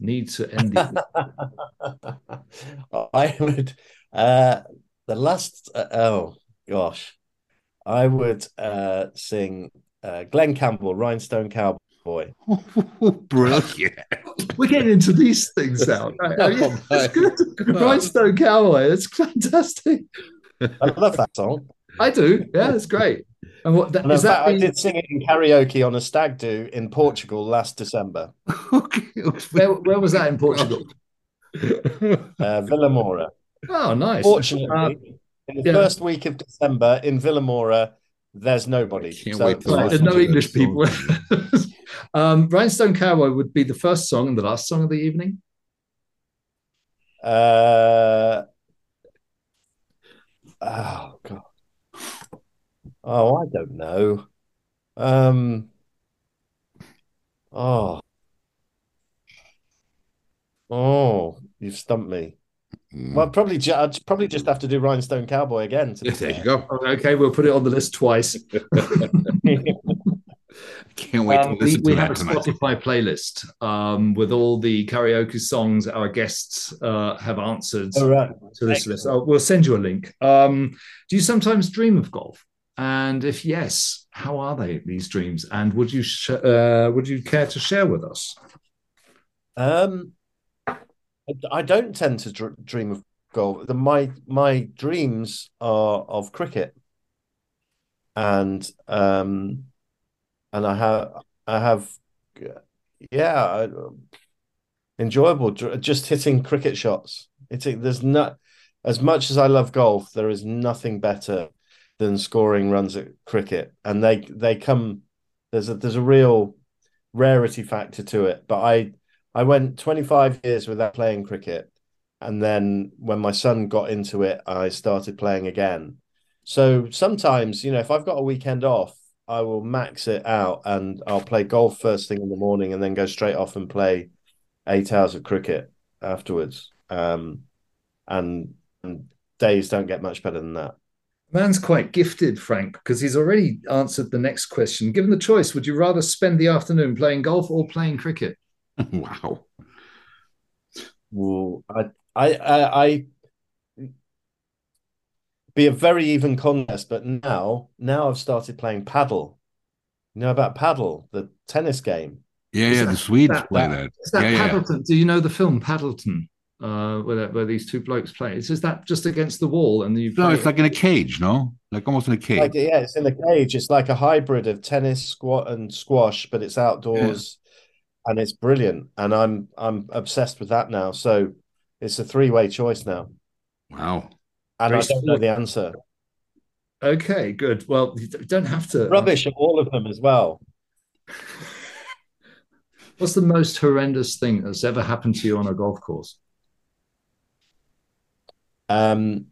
need to end the I would uh the last uh, oh gosh I would uh sing uh Glen Campbell Rhinestone Cowboy Brilliant. We're getting into these things now. Right, Oh, yeah, my that's good. Rhinestone Cowboy. it's fantastic. I love that song I do. Yeah, it's great. And what that, and is that? fact I did sing it in karaoke on a stag do in Portugal last December okay. where, where was that in Portugal? uh Vilamoura Oh, nice. fortunately in the yeah. first week of December in Vilamoura there's nobody So- wait Right, there's no to that English people. um, Rhinestone Cowboy would be the first song and the last song of the evening. Uh, oh God. Oh, I don't know. Um. Oh. Oh, you've stumped me. Mm. Well, probably ju I'd probably just have to do Rhinestone Cowboy again. To be there you fair. go. Okay, we'll put it on the list twice. Can't wait Um, to we listen we to have a that tonight. Spotify playlist um, with all the karaoke songs our guests uh, have answered All right. to this Excellent. list. Oh, we'll send you a link. Um, do you sometimes dream of golf? And if yes, how are they these dreams? And would you sh- uh, would you care to share with us? Um, I- don't tend to dr dream of golf. The, my my dreams are of cricket, and um, and I have I have yeah, I, enjoyable just hitting cricket shots. It's there's not as much as I love golf. There is nothing better than scoring runs at cricket, and they they come. There's a there's a real rarity factor to it, but I. I went 25 years without playing cricket. And then when my son got into it, I started playing again. So sometimes, you know, if I've got a weekend off, I will max it out and I'll play golf first thing in the morning and then go straight off and play eight hours of cricket afterwards. Um, and, and days don't get much better than that. Man's quite gifted, Frank, because he's already answered the next question. Given the choice, would you rather spend the afternoon playing golf or playing cricket? wow. Well, I, I, I, I be a very even contest, but now, now I've started playing paddle. You know about paddle, the tennis game. Yeah, Is yeah. that- The Swedes that- play that- that. Is that yeah, yeah. Paddleton? Do you know the film Paddleton? Uh, where, where these two blokes play. Is, is that just against the wall and you? No, play it's like in a cage, no? Like almost in a cage. Like, yeah, it's in a cage. It's like a hybrid of tennis, squat, and squash, but it's outdoors, and it's brilliant. And I'm I'm obsessed with that now. So it's a three way choice now, wow. and Very I don't know the answer. Okay, good. Well, you don't have to. Rubbish at all of them as well. What's the most horrendous thing that's ever happened to you on a golf course? Um,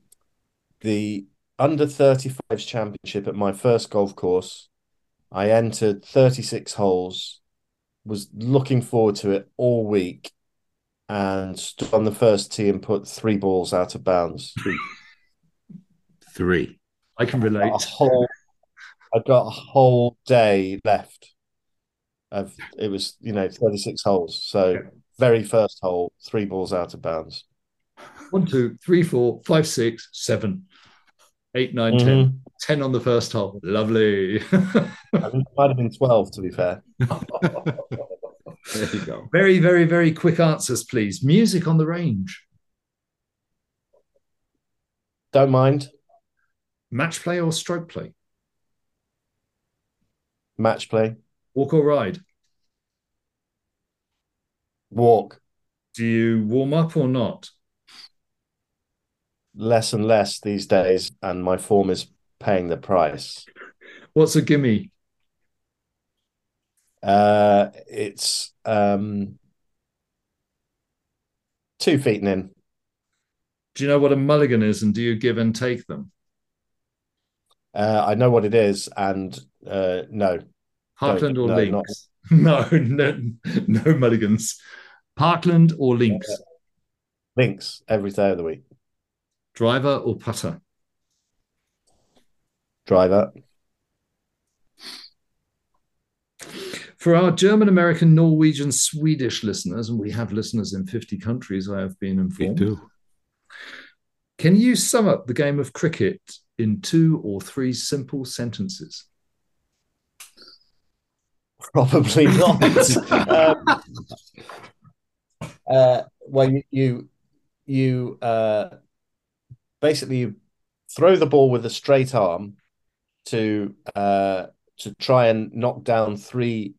the under 35s championship at my first golf course, I entered 36 holes, was looking forward to it all week, and stood on the first tee and put three balls out of bounds. Three. I can relate. A whole, I got a whole day left. Of it was you know 36 holes, so very first hole, three balls out of bounds. One, two, three, four, five, six, seven, eight, nine, ten. Mm-hmm. Ten on the first hole. Lovely. I think it might have been 12 to be fair. There you go. very, very, very quick answers, please. Music on the range. Don't mind Match play or stroke play? match play, Walk or ride? walk Do you warm up or not? Less and less these days, and my form is paying the price. What's a gimme? Uh, it's um, two feet and in. Do you know what a mulligan is and do you give and take them? Uh, I know what it is, and uh, no, Parkland or no, links? No, no, no mulligans. Parkland or links? links every day of the week. Driver or putter? Driver. For our German, American, Norwegian, Swedish listeners, and we have listeners in 50 countries, I have been Me informed. too. Can you sum up the game of cricket in two or three simple sentences? Probably not. um, uh, well, you you, you uh, basically you throw the ball with a straight arm to uh, to try and knock down three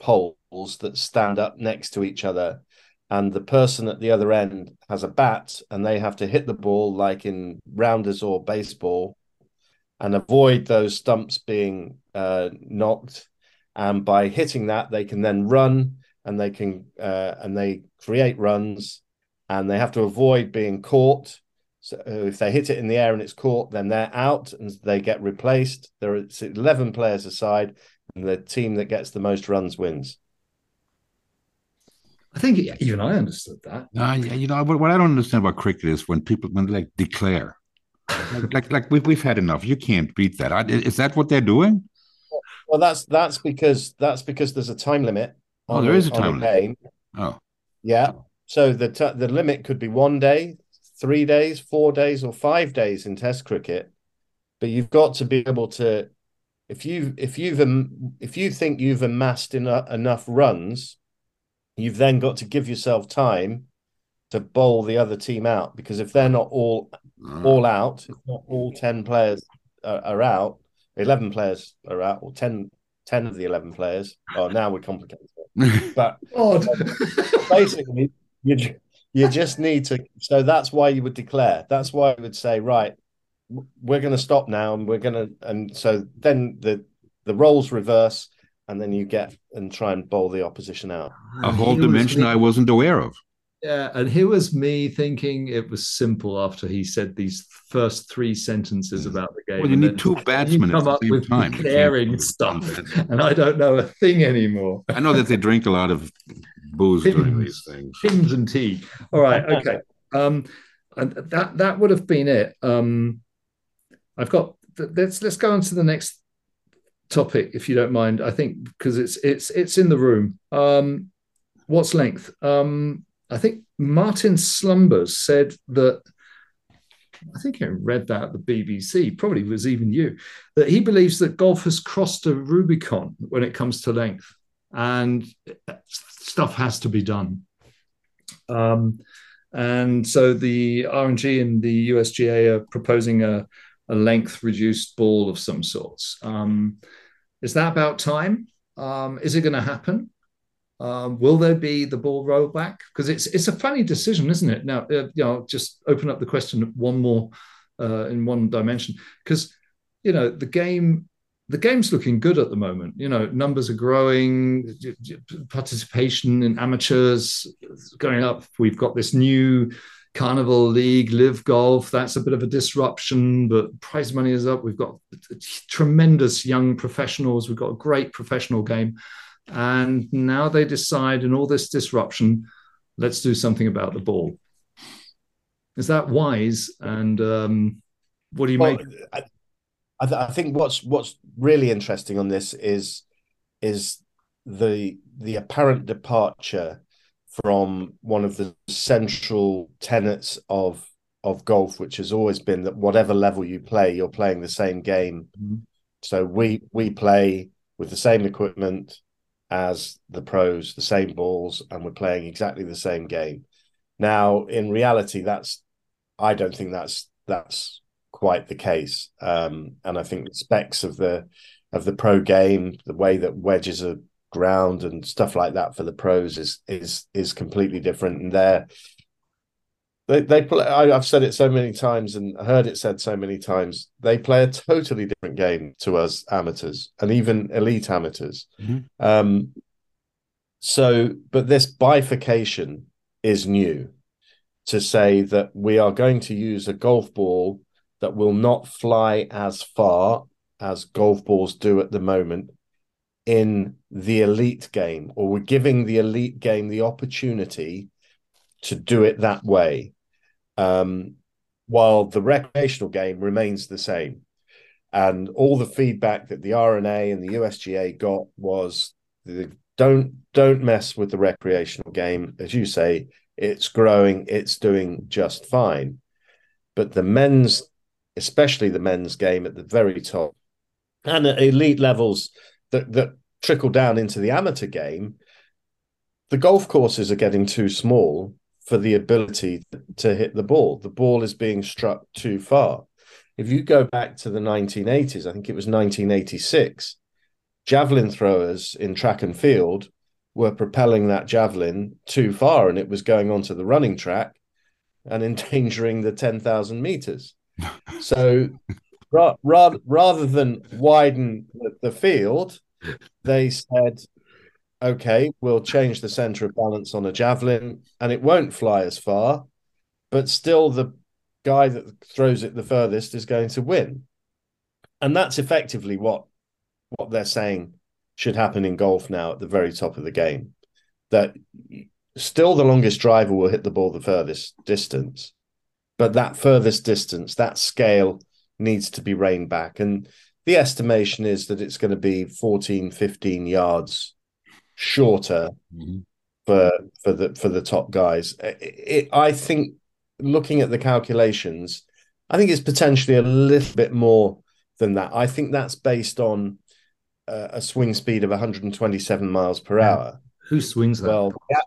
poles that stand up next to each other, and the person at the other end has a bat, and they have to hit the ball like in rounders or baseball, and avoid those stumps being uh, knocked. And by hitting that they can then run and they can uh, and they create runs and they have to avoid being caught so uh, if they hit it in the air and it's caught then they're out and they get replaced there are 11 players aside and the team that gets the most runs wins I think even I understood that. Uh, yeah, you know what, what I don't understand about cricket is when people when they, like declare, like like, like we've we've had enough. You can't beat that. I, is that what they're doing? well that's that's because that's because there's a time limit Oh, there is a on time limit. game Oh, Yeah. So the t- the limit could be one day, three days, four days, or five days in Test cricket. But you've got to be able to, if you if you've if you think you've amassed enough enough runs, you've then got to give yourself time to bowl the other team out because if they're not all uh, all out, if not all ten players are, are out, eleven players are out, or 10, 10 of the eleven players. Oh, now we're complicated. But Odd. basically you ju- you just need to so that's why you would declare that's why I would say right we're going to stop now and we're going to and so then the the roles reverse and then you get and try and bowl the opposition out a whole Here was dimension I wasn't aware of. Yeah, and here was me thinking it was simple after he said these first three sentences about the game. Well, you need two you batsmen at the up same with time. You can't declaring do stuff, and I don't know a thing anymore. I know that they drink a lot of booze during these things. Pins and tea. All right, okay. Um, and that that would have been it. Um, I've got. Let's let's go on to the next topic, if you don't mind. I think because it's it's it's in the room. Um, what's length? Um, I think Martin Slumbers said that. I think I read that at the BBC, probably was even you, that he believes that golf has crossed a Rubicon when it comes to length, and stuff has to be done. Um, and so the R&A and the USGA are proposing a, a length reduced ball of some sorts. Um, is that about time? Um, is it going to happen? Um, will there be the ball rollback? Because it's it's a funny decision, isn't it? Now, uh, you know, just open up the question one more uh, in one dimension because you know the game the game's looking good at the moment. You know, numbers are growing, participation in amateurs going up. We've got this new Carnival League, LIV Golf. That's a bit of a disruption, but prize money is up. We've got tremendous young professionals. We've got a great professional game. And now they decide, in all this disruption, let's do something about the ball. Is that wise? And um, what do you well, make? I, I, th- I think what's what's really interesting on this is is the the apparent departure from one of the central tenets of of golf, which has always been that whatever level you play, you're playing the same game. Mm-hmm. So we we play with the same equipment as the pros, the same balls, and we're playing exactly the same game. Now, in reality, that's I don't think that's that's quite the case. Um, and I think the specs of the of the pro game, the way that wedges are ground and stuff like that for the pros is is is completely different. And they're they they play. I, have said it so many times and heard it said so many times. They play a totally different game to us amateurs and even elite amateurs. Mm-hmm. Um, so, but this bifurcation is new to say that we are going to use a golf ball that will not fly as far as golf balls do at the moment in the elite game, or we're giving the elite game the opportunity to do it that way, um, while the recreational game remains the same. And all the feedback that the R&A and the USGA got was the, don't don't mess with the recreational game, as you say. It's growing, it's doing just fine. But the men's especially the men's game at the very top and at elite levels that that trickle down into the amateur game, the golf courses are getting too small for the ability to hit the ball. The ball is being struck too far. If you go back to the 1980s, I think it was 1986, javelin throwers in track and field were propelling that javelin too far and it was going onto the running track and endangering the 10,000 meters so ra- ra- rather than widen the field, they said, okay, we'll change the center of balance on a javelin and it won't fly as far, but still the guy that throws it the furthest is going to win. And that's effectively what what they're saying should happen in golf now at the very top of the game. That still the longest driver will hit the ball the furthest distance, but that furthest distance, that scale needs to be reined back. And the estimation is that it's going to be 14, 15 yards shorter mm-hmm. for for the for the top guys. It, it, I think looking at the calculations, I think it's potentially a little bit more than that. I think that's based on uh, a swing speed of 127 miles per hour. Who swings that? Well, the,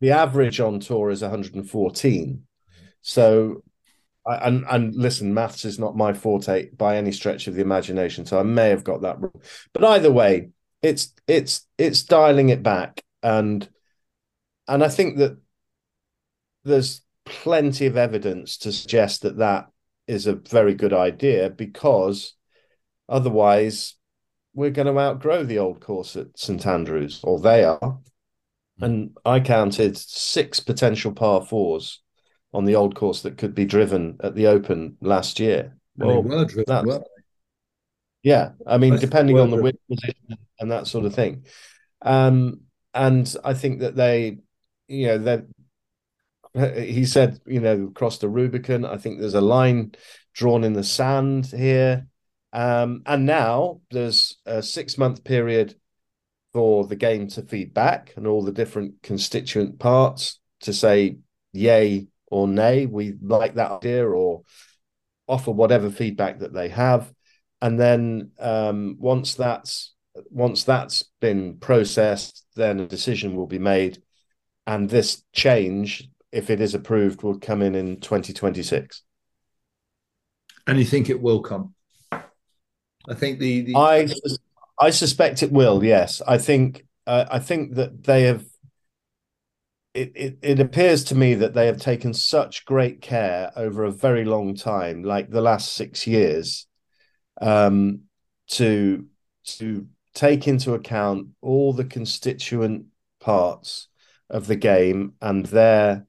the average on tour is 114. So and and listen, maths is not my forte by any stretch of the imagination, so I may have got that wrong. But either way, it's it's it's dialing it back, and and I think that there's plenty of evidence to suggest that that is a very good idea because otherwise we're going to outgrow the old course at St Andrews, or they are. And I counted six potential par fours on the old course that could be driven at the Open last year. Well, were driven, well. Yeah, I mean, depending on the wind position and that sort of thing. Um, and I think that they, you know, that he said, you know, crossed the Rubicon. I think there's a line drawn in the sand here. Um, and now there's a six month period for the game to feed back and all the different constituent parts to say yay or nay, we like that idea, or offer whatever feedback that they have. And then um, once that's once that's been processed, then a decision will be made. And this change, if it is approved, will come in in 2026. And you think it will come? I think the, the... I I suspect it will. Yes, I think uh, I think that they have it, it, it appears to me that they have taken such great care over a very long time, like the last six years, um, to to take into account all the constituent parts of the game and their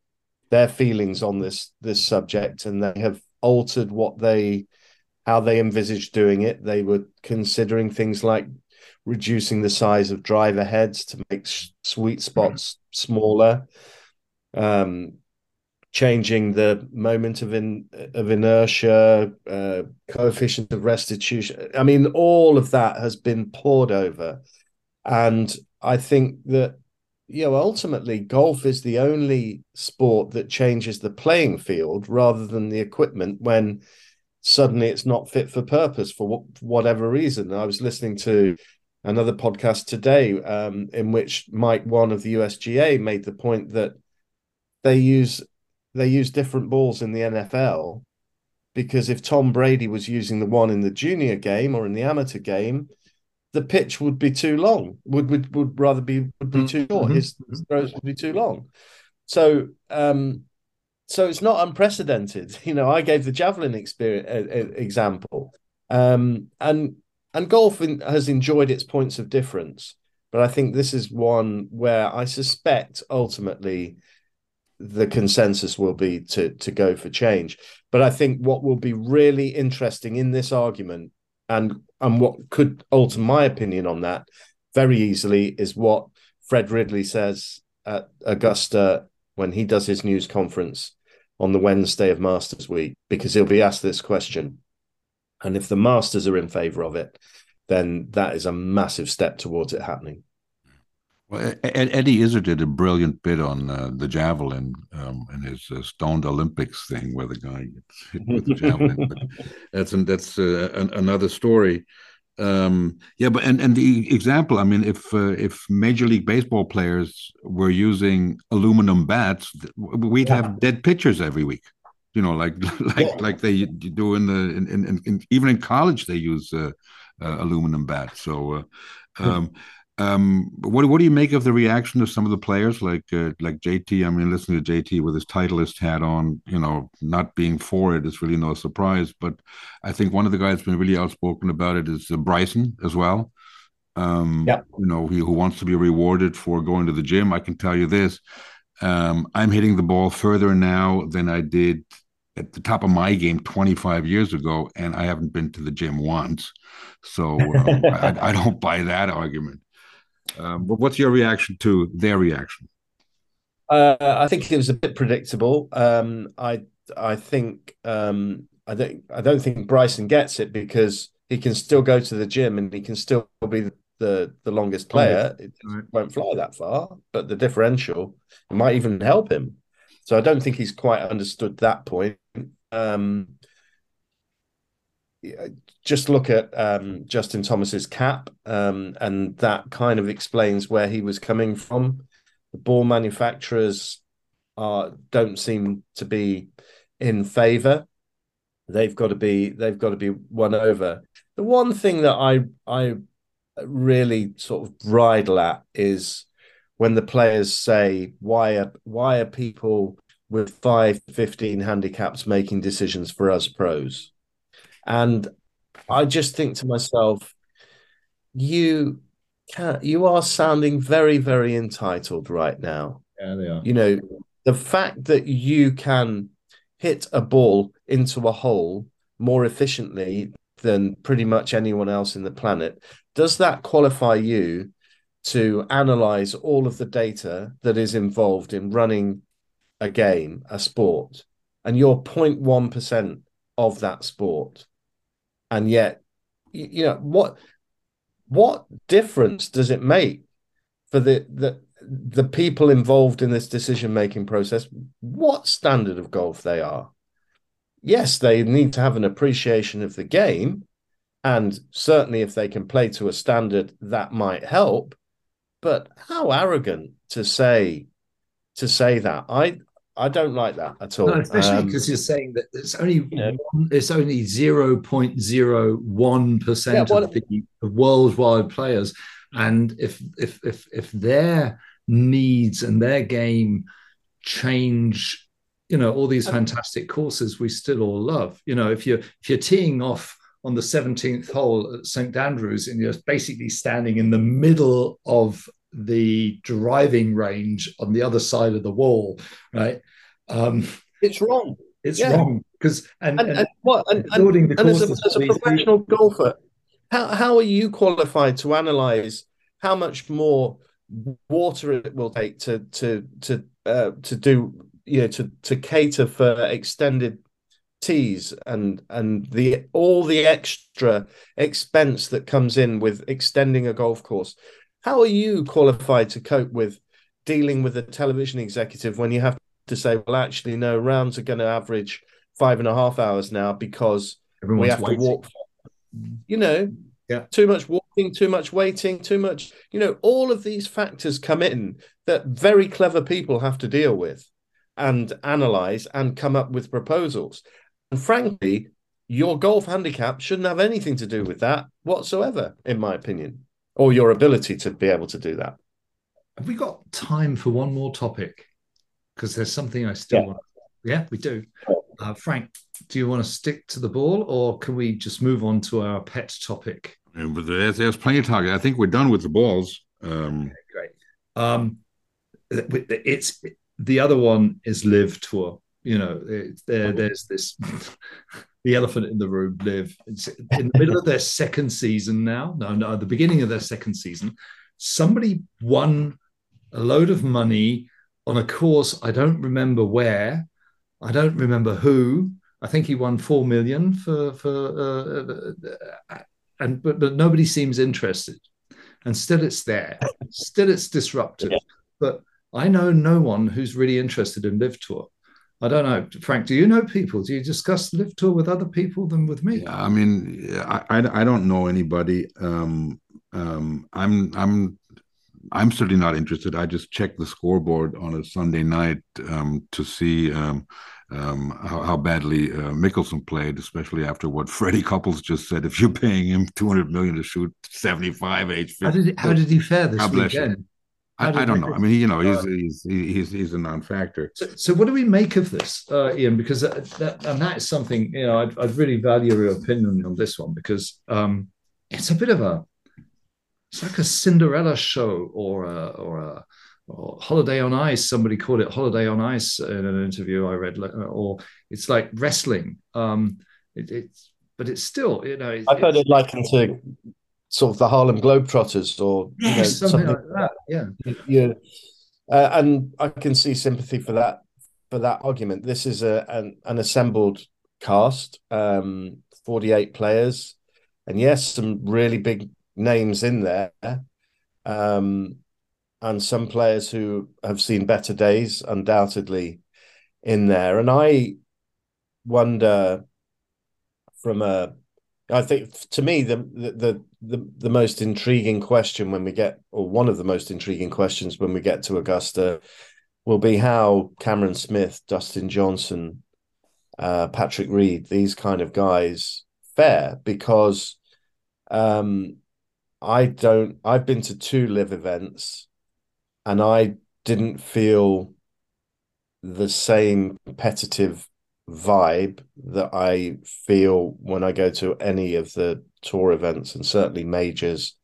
their feelings on this this subject, and they have altered what they how they envisaged doing it. They were considering things like reducing the size of driver heads to make sweet spots smaller, um, changing the moment of in of inertia, uh, coefficient of restitution. I mean, all of that has been pored over, and I think that you know ultimately golf is the only sport that changes the playing field rather than the equipment when suddenly it's not fit for purpose for whatever reason. I was listening to another podcast today um, in which Mike one of the USGA made the point that they use they use different balls in the NFL because if Tom Brady was using the one in the junior game or in the amateur game, the pitch would be too long. Would would, would rather be would be too short. Mm-hmm. His, his throws would be too long. So um, so it's not unprecedented. You know, I gave the javelin experience uh, uh, example, um, and and golf in, has enjoyed its points of difference. But I think this is one where I suspect ultimately the consensus will be to to go for change. But I think what will be really interesting in this argument and and what could alter my opinion on that very easily is what Fred Ridley says at Augusta when he does his news conference on the Wednesday of Masters Week, because he'll be asked this question. And if the Masters are in favour of it, then that is a massive step towards it happening. Well, Eddie Izzard did a brilliant bit on uh, the javelin um, in his uh, Stoned Olympics thing, where the guy gets hit with the javelin. that's an, that's uh, an, another story. Um, yeah, but and and the example, I mean, if uh, if Major League Baseball players were using aluminum bats, we'd yeah. have dead pitchers every week. You know, like like yeah. like they do in the in, in, in, even in college they use uh, uh, aluminum bats. So. Um, um, what what do you make of the reaction of some of the players like uh, like JT? I mean, listening to JT with his Titleist hat on, you know, not being for it is really no surprise. But I think one of the guys who's been really outspoken about it is uh, Bryson as well. Um, yeah. You know, he, who wants to be rewarded for going to the gym. I can tell you this: um, I'm hitting the ball further now than I did at the top of my game 25 years ago, and I haven't been to the gym once. So um, I, I don't buy that argument. Um, but what's your reaction to their reaction? Uh, I think it was a bit predictable. Um, I I think um, I don't I don't think Bryson gets it because he can still go to the gym and he can still be the the longest player. It won't fly that far, but the differential might even help him. So I don't think he's quite understood that point. Um, just look at um, Justin Thomas's cap, um, and that kind of explains where he was coming from. The ball manufacturers are don't seem to be in favour. They've got to be they've got to be won over. The one thing that I I really sort of bridle at is when the players say why are why are people with 5 15 handicaps making decisions for us pros and I just think to myself, you can you are sounding very, very entitled right now. Yeah, they are. You know, the fact that you can hit a ball into a hole more efficiently than pretty much anyone else in the planet, does that qualify you to analyze all of the data that is involved in running a game, a sport, and you're 0.1% of that sport? And yet you know what what difference does it make for the the the people involved in this decision making process what standard of golf they are? Yes they need to have an appreciation of the game and certainly if they can play to a standard that might help but how arrogant to say to say that. I I don't like that at all. No, especially um, because you're saying that it's only yeah. one, it's only zero point zero one percent of the worldwide players, and if if if if their needs and their game change you know all these fantastic courses we still all love you know if you're if you're teeing off on the 17th hole at st andrews and you're basically standing in the middle of the driving range on the other side of the wall right um it's wrong it's yeah. wrong because and, and, and, and, what and, and, and as a, as a professional people. golfer how, how are you qualified to analyze how much more water it will take to to to uh, to do you know to to cater for extended tees and and the all the extra expense that comes in with extending a golf course how are you qualified to cope with dealing with a television executive when you have to say well actually no rounds are going to average five and a half hours now because Everyone's we have waiting. to walk you know yeah. too much walking too much waiting too much you know all of these factors come in that very clever people have to deal with and analyze and come up with proposals. And frankly your golf handicap shouldn't have anything to do with that whatsoever in my opinion or your ability to be able to do that have we got time for one more topic because there's something i still yeah. want yeah we do uh, frank do you want to stick to the ball or can we just move on to our pet topic yeah, but there's, there's plenty of talking. I think we're done with the balls. Um, okay, great. Um, it's the other one is LIV tour. You know, it, there, there's this the elephant in the room. LIV it's in the middle of their second season now. No, no, the beginning of their second season. Somebody won a load of money on a course. I don't remember where. I don't remember who. I think he won four million for for uh, uh and but, but nobody seems interested and still it's there still it's disruptive yeah. but i know no one who's really interested in LIV tour i don't know. Frank do you know people? Do you discuss LIV tour with other people than with me? Yeah, i mean I, I, I don't know anybody. Um um i'm i'm i'm certainly not interested. I just check the scoreboard on a sunday night um to see um um, how, how, badly uh, Mickelson played, especially after what Freddie Couples just said. If you're paying him 200 million to shoot 75 age, how did, he, how did he fare this weekend? I, I, don't know. I mean, you know, he's he's he's he's a non-factor. So, so what do we make of this, uh, Iain? Because that, that, and that is something you know I'd, I'd really value your opinion on this one because um, it's a bit of a it's like a Cinderella show or a, or a or holiday on ice somebody called it holiday on ice in an interview i read or it's like wrestling um it, it's but it's still you know i've heard it likened to sort of the harlem globetrotters or you know, something, something, like that yeah yeah uh, and i can see sympathy for that for that argument this is a an, an assembled cast um 48 players and yes some really big names in there um and some players who have seen better days, undoubtedly, in there. And I wonder from a I think to me the, the the the most intriguing question when we get or one of the most intriguing questions when we get to Augusta will be how Cameron Smith, Dustin Johnson, uh, Patrick Reed, these kind of guys fare. Because um, I don't I've been to two LIV events and I didn't feel the same competitive vibe that I feel when I go to any of the tour events and certainly majors.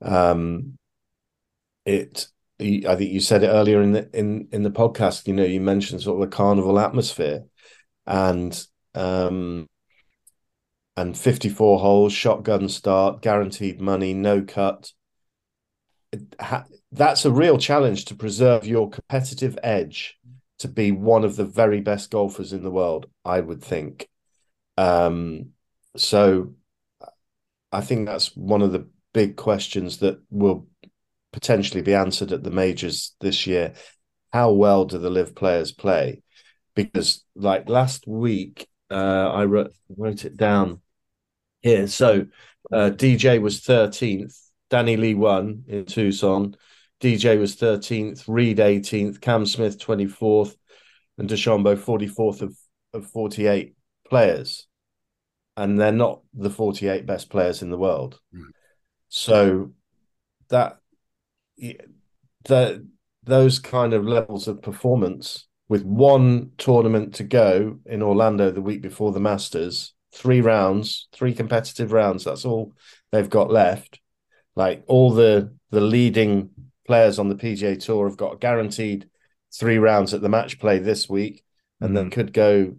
Um, it, I think you said it earlier in the in in the podcast. You know, you mentioned sort of the carnival atmosphere, and um, and fifty four holes, shotgun start, guaranteed money, no cut. Ha- that's a real challenge to preserve your competitive edge to be one of the very best golfers in the world, I would think. Um, so I think that's one of the big questions that will potentially be answered at the majors this year. How well do the LIV players play? Because like last week, uh, I wrote, wrote it down here. So uh, DJ was 13th, Danny Lee won in Tucson. DJ was 13th, Reed 18th, Cam Smith 24th, and DeChambeau 44th of, of 48 players. And they're not the 48 best players in the world. Mm. So that the those kind of levels of performance with one tournament to go in Orlando the week before the Masters, three rounds, three competitive rounds. That's all they've got left. Like all the the leading players on the PGA Tour have got guaranteed three rounds at the match play this week, and mm-hmm. then could go,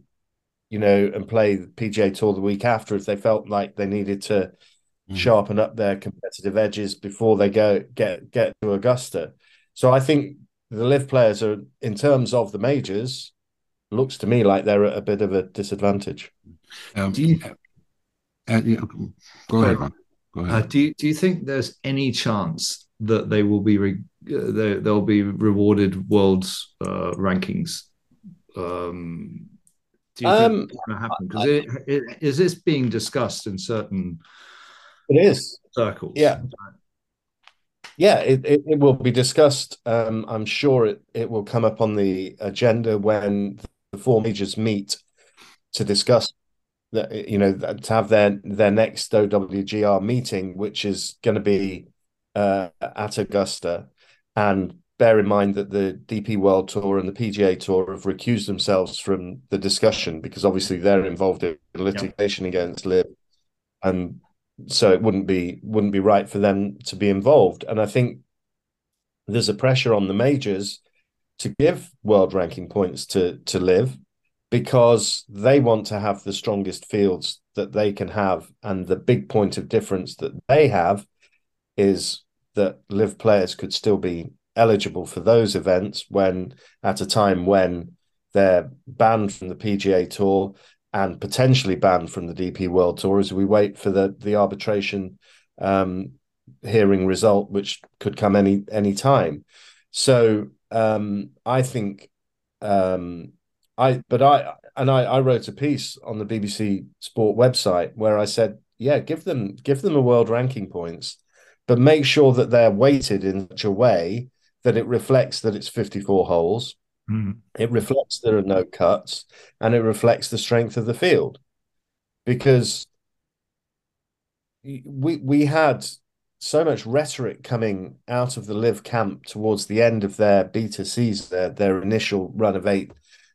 you know, and play the PGA Tour the week after if they felt like they needed to mm-hmm. sharpen up their competitive edges before they go get get to Augusta. So I think the LIV players are, in terms of the majors, looks to me like they're at a bit of a disadvantage. Um, do you, uh, uh yeah, go ahead, Ron. Go ahead. Uh, do you do you think there's any chance that they will be re- uh, they, they'll be rewarded world uh, rankings? Um, do you um, think going to happen? Because is this being discussed in certain? It is circles. Yeah, yeah, it, it, it, will be discussed. Um, I'm sure it, it will come up on the agenda when the four majors meet to discuss that you know to have their their next OWGR meeting, which is going to be uh, at Augusta, and bear in mind that the DP World Tour and the PGA Tour have recused themselves from the discussion because obviously they're involved in litigation yep. against LIV, and so it wouldn't be wouldn't be right for them to be involved. And I think there's a pressure on the majors to give world ranking points to to LIV because they want to have the strongest fields that they can have and the big point of difference that they have is that LIV players could still be eligible for those events when at a time when they're banned from the PGA tour and potentially banned from the DP World Tour as we wait for the the arbitration um, hearing result, which could come any any time. So um, I think um, I, but I and I, I wrote a piece on the BBC Sport website where I said, yeah, give them give them a world ranking points, but make sure that they're weighted in such a way that it reflects that it's 54 holes Mm. It reflects there are no cuts and it reflects the strength of the field because we we had so much rhetoric coming out of the LIV camp towards the end of their beta season, their, their initial run of eight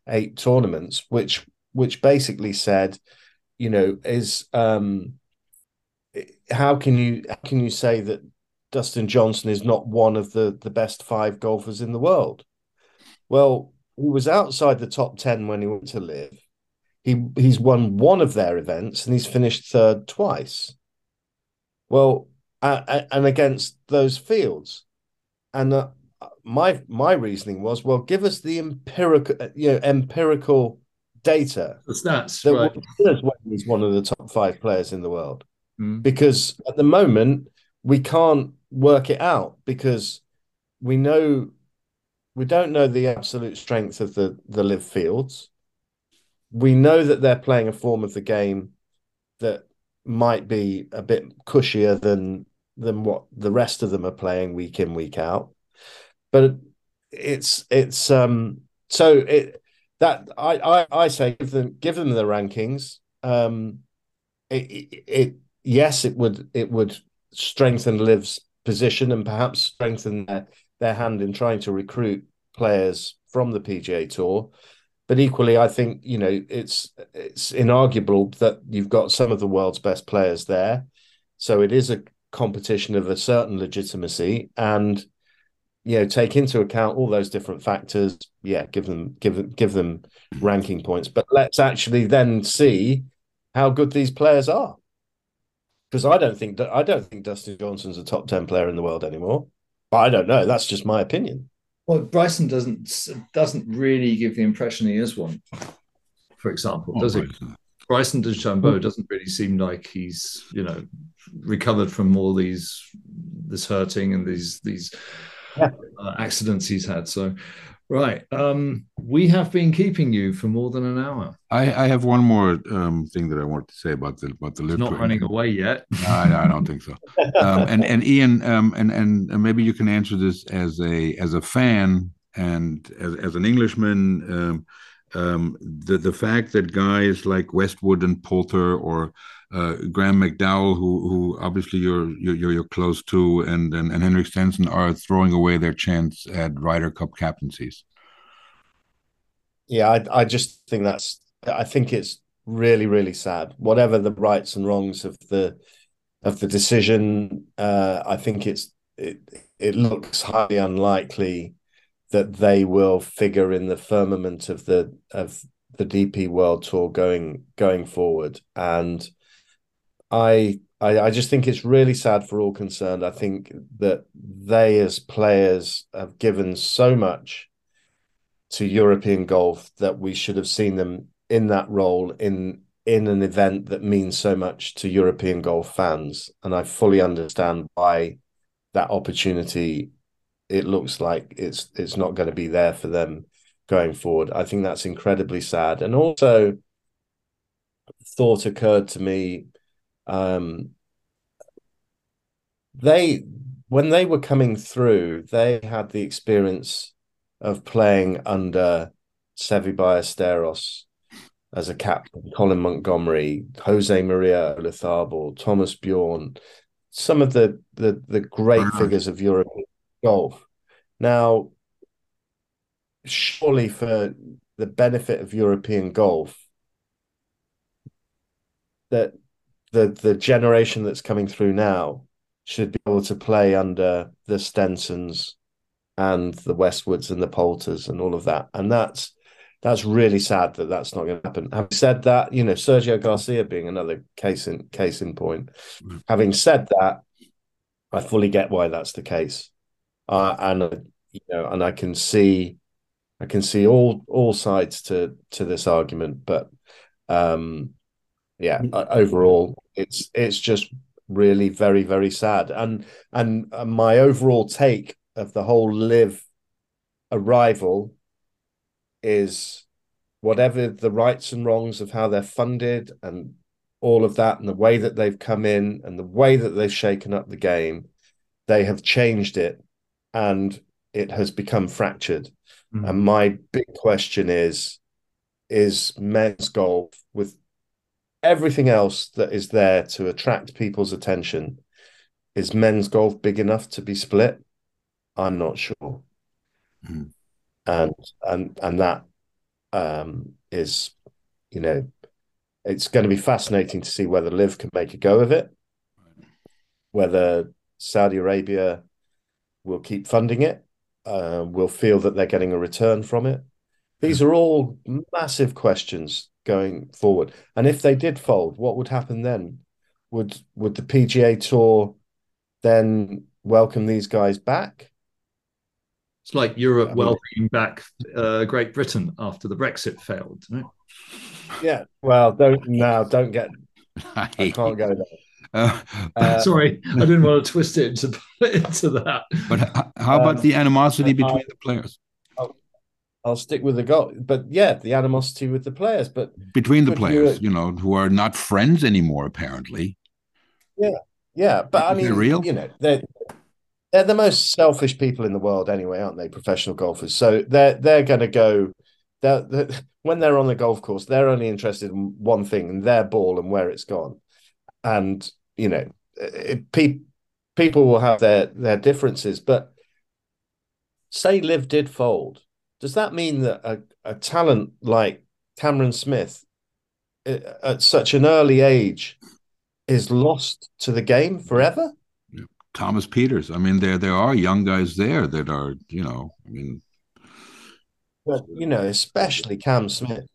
eight tournaments, which which basically said, you know, is um, how can you how can you say that Dustin Johnson is not one of the the best five golfers in the world? Well, he was outside the top 10 when he went to LIV. He he's won one of their events and he's finished third twice. Well, uh, and against those fields, and uh, my my reasoning was, well, give us the empirical, you know, empirical data. The stats, that right? he's one of the top five players in the world, mm. because at the moment we can't work it out because we know we don't know the absolute strength of the the LIV fields. We know that they're playing a form of the game that might be a bit cushier than than what the rest of them are playing week in week out. But it's it's um so it that I I, I say give them give them the rankings. Um, it, it, it yes it would it would strengthen LIV's position and perhaps strengthen their their hand in trying to recruit players from the PGA Tour. But equally, I think you know it's it's inarguable that you've got some of the world's best players there. So it is a competition of a certain legitimacy, and you know take into account all those different factors. Yeah, give them give them give them ranking points. But let's actually then see how good these players are because I don't think that I don't think Dustin Johnson's a top ten player in the world anymore. But I don't know. That's just my opinion. Well, Bryson doesn't doesn't really give the impression he is one. For example, oh, does he? Bryson DeChambeau doesn't really seem like he's you know recovered from all these this hurting and these these yeah. uh, accidents he's had. So Right. Um, we have been keeping you for more than an hour. I, I have one more um, thing that I want to say about the about the LIV. not running away yet. I, I, don't think so. Um, and and Iain, um, and and maybe you can answer this as a as a fan and as as an Englishman. Um, um, the the fact that guys like Westwood and Poulter or Graeme McDowell, who who obviously you're you're you're close to, and and, and Henrik Stenson are throwing away their chance at Ryder Cup captaincies. Yeah, I I just think that's I think it's really really sad. Whatever the rights and wrongs of the of the decision, uh, I think it's it it looks highly unlikely that they will figure in the firmament of the of the DP World Tour going going forward. And I, I I just think it's really sad for all concerned. I think that they as players have given so much to European golf that we should have seen them in that role in in an event that means so much to European golf fans. And I fully understand why that opportunity it looks like it's it's not going to be there for them going forward. I think that's incredibly sad. And also, thought occurred to me, um, they when they were coming through, they had the experience of playing under Seve Ballesteros as a captain, Colin Montgomerie, Jose Maria Olazabal, Thomas Bjorn, some of the the the great figures of European golf. Now, surely for the benefit of European golf, that the the generation that's coming through now should be able to play under the Stensons and the Westwoods and the Poulters and all of that, and that's that's really sad that that's not going to happen. Having said that, you know Sergio Garcia being another case in case in point. Mm. Having said that, I fully get why that's the case, uh, and uh, you know, and I can see, I can see all all sides to to this argument, but um, yeah, mm. overall, it's it's just really very very sad, and and uh, my overall take of the whole LIV arrival is whatever the rights and wrongs of how they're funded and all of that and the way that they've come in and the way that they've shaken up the game, they have changed it and it has become fractured. Mm-hmm. And my big question is is men's golf everything else that is there to attract people's attention is men's golf big enough to be split i'm not sure mm-hmm. and and and that um, is, you know, it's going to be fascinating to see whether LIV can make a go of it, whether Saudi Arabia will keep funding it, uh, will feel that they're getting a return from it. These are all massive questions going forward. And if they did fold, what would happen then? Would would the PGA Tour then welcome these guys back? It's like Europe welcoming back uh, Great Britain after the Brexit failed. Yeah. Well, don't now. Don't get. I can't go there. Uh, uh, sorry, I didn't want to twist it into into that. But how about um, the animosity between the players? I'll, stick with the goal, but yeah, the animosity with the players, but between the players, you know, who are not friends anymore, apparently. Yeah, yeah, but Is I mean, real? you know, they're they're the most selfish people in the world anyway, aren't they? Professional golfers. So they're they're going to go. They're, they're, when they're on the golf course, they're only interested in one thing, and their ball and where it's gone. And you know, it, pe- people will have their their differences, but say LIV did fold. Does that mean that a, a talent like Cameron Smith at such an early age is lost to the game forever? Thomas Pieters. I mean, there there are young guys there that are, you know, I mean, but you know, especially Cam Smith.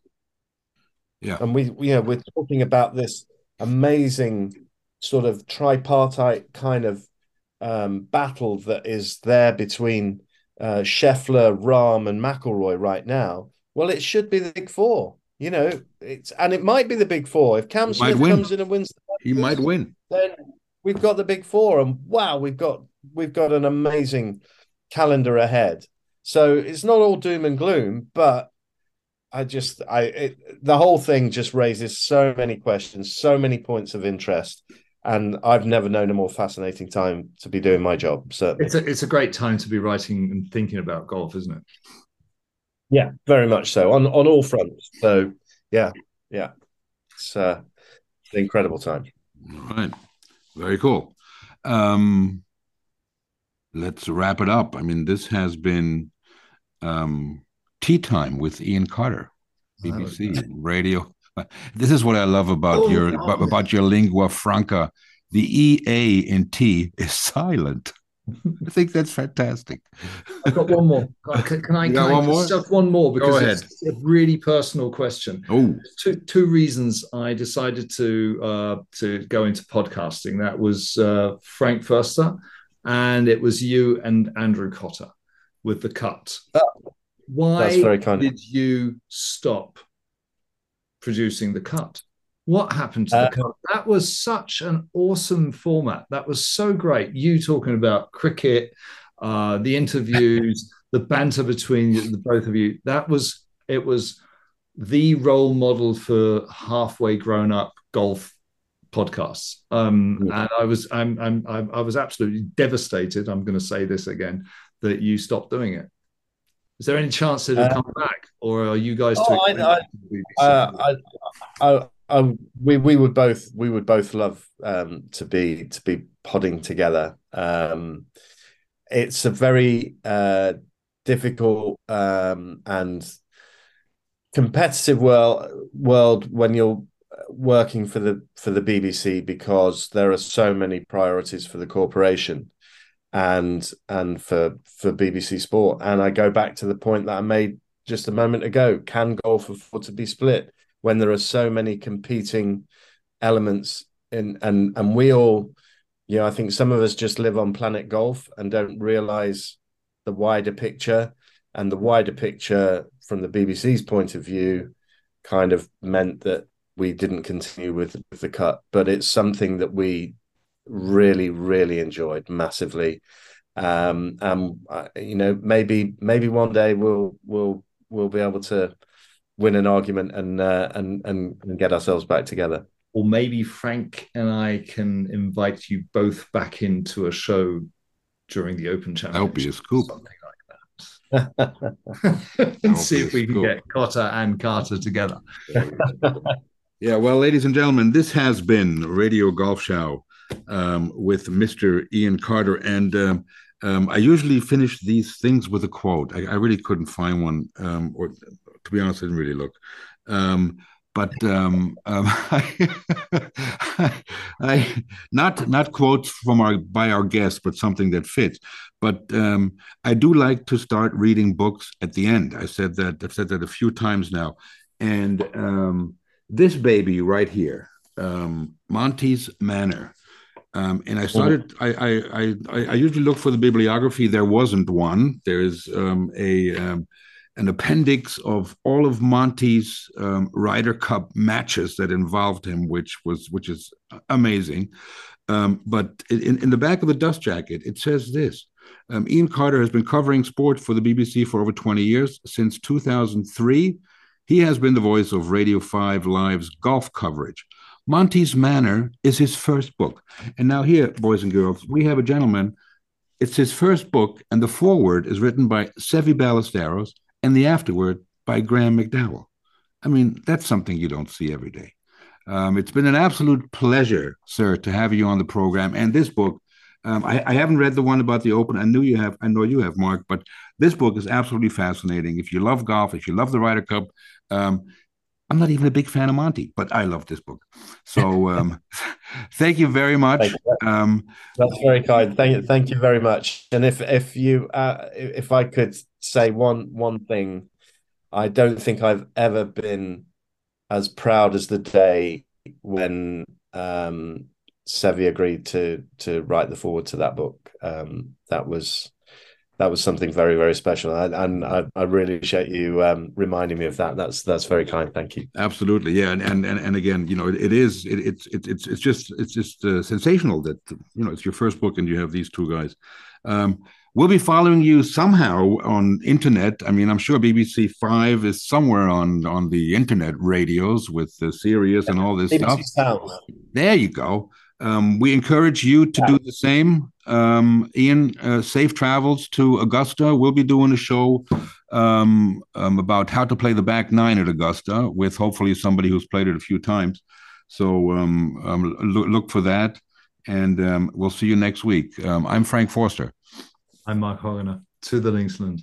Yeah, and we, you know, we're talking about this amazing sort of tripartite kind of um, battle that is there between uh, Scheffler, Rahm, and McIlroy right now. Well, it should be the big four. You know, it's and it might be the big four if Cam Smith comes in and wins. he might win. Then we've got the big four, and wow, we've got we've got an amazing calendar ahead. So it's not all doom and gloom, but I just I it, the whole thing just raises so many questions, so many points of interest, and I've never known a more fascinating time to be doing my job. So it's a it's a great time to be writing and thinking about golf, isn't it? Yeah, very much so on on all fronts. So yeah, yeah, it's uh, an incredible time. All right, very cool. Um, let's wrap it up. I mean, this has been um, tea time with Iain Carter, BBC Radio. This is what I love about Oh, your wow. about, about your lingua franca. The EA in T is silent. I think that's fantastic. I've got one more. Can, can I, You can got I one more? just one more because Go it's a really personal question. Oh, Two two reasons I decided to uh, to go into podcasting. That was uh, Frank Förster, and it was you and Andrew Cotter with the cut. Why That's very kind. did you stop producing the cut? What happened to Uh, the cut? That was such an awesome format. That was so great. You talking about cricket, uh, the interviews, the banter between the both of you. That was it was the role model for halfway grown up golf podcasts. Um, Yeah. and I was I'm, I'm I'm I was absolutely devastated. I'm going to say this again that you stopped doing it. Is there any chance that it'll Uh, come back, or are you guys Oh? I- expensive to be Uh. I, I, I, we we would both we would both love um, to be to be podding together. Um, it's a very uh, difficult um, and competitive world world when you're working for the for the BBC because there are so many priorities for the corporation and and for for BBC Sport. And I go back to the point that I made just a moment ago: can golf afford to be split when there are so many competing elements in and and we all, you know, I think some of us just live on planet golf and don't realize the wider picture. And the wider picture from the BBC's point of view kind of meant that we didn't continue with, with the cut, but it's something that we really, really enjoyed massively. Um, and uh, you know, maybe maybe one day we'll we'll we'll be able to win an argument and uh, and and and get ourselves back together. or maybe Frank and I can invite you both back into a show during the Open That would be a Championship. scoop. Something like that. and see if we can scoop. get Cotter and Carter together. Yeah, well, ladies and gentlemen, this has been Radio Golf Show um, with Mr. Iain Carter. And um, um, I usually finish these things with a quote. I, I really couldn't find one, um, or to be honest, I didn't really look. Um, but um, I, I, not not quotes from our by our guests, but something that fits. But I do like to start reading books at the end. I said that I've said that a few times now, and this baby right here, Monty's Manor. Um, and I started. I, I I I usually look for the bibliography. There wasn't one. There is um, a um, an appendix of all of Monty's um, Ryder Cup matches that involved him, which was which is amazing. Um, but in, in the back of the dust jacket, it says this: um, Iain Carter has been covering sport for the BBC for over 20 years. Since 2003, he has been the voice of Radio 5 Live's golf coverage. Monty's Manor is his first book. And now, here, boys and girls, we have a gentleman. It's his first book, and the foreword is written by Seve Ballesteros and the afterword by Graeme McDowell. I mean, that's something you don't see every day. Um, it's been an absolute pleasure, sir, to have you on the program. And this book, um, I, I, haven't read the one about the Open. I knew you have. I know you have, Mark. But this book is absolutely fascinating. If you love golf, if you love the Ryder Cup, um, I'm not even a big fan of Monty, but I love this book. So um, thank you very much. You. Um, That's very kind. Thank you. Thank you very much. And if if you uh, if I could say one one thing, I don't think I've ever been as proud as the day when um, Seve agreed to to write the forward to that book. Um, that was that was something very very special, and, and I, I, really appreciate you um, reminding me of that. That's that's very kind. Thank you. Absolutely, yeah, and and and, and again, you know, it, it is it, it's it, it's it's just it's just uh, sensational that you know it's your first book and you have these two guys. Um, we'll be following you somehow on internet. I mean, I'm sure BBC Five is somewhere on on the internet radios with the Sirius and all this BBC stuff. Sound. There you go. Um, we encourage you to do the same. Um, Iain, uh, safe travels to Augusta. We'll be doing a show um, um, about how to play the back nine at Augusta with hopefully somebody who's played it a few times. So um, um, look, look, for that. And um, we'll see you next week. I'm Frank Forster. I'm Mark Hogener. To the Linksland.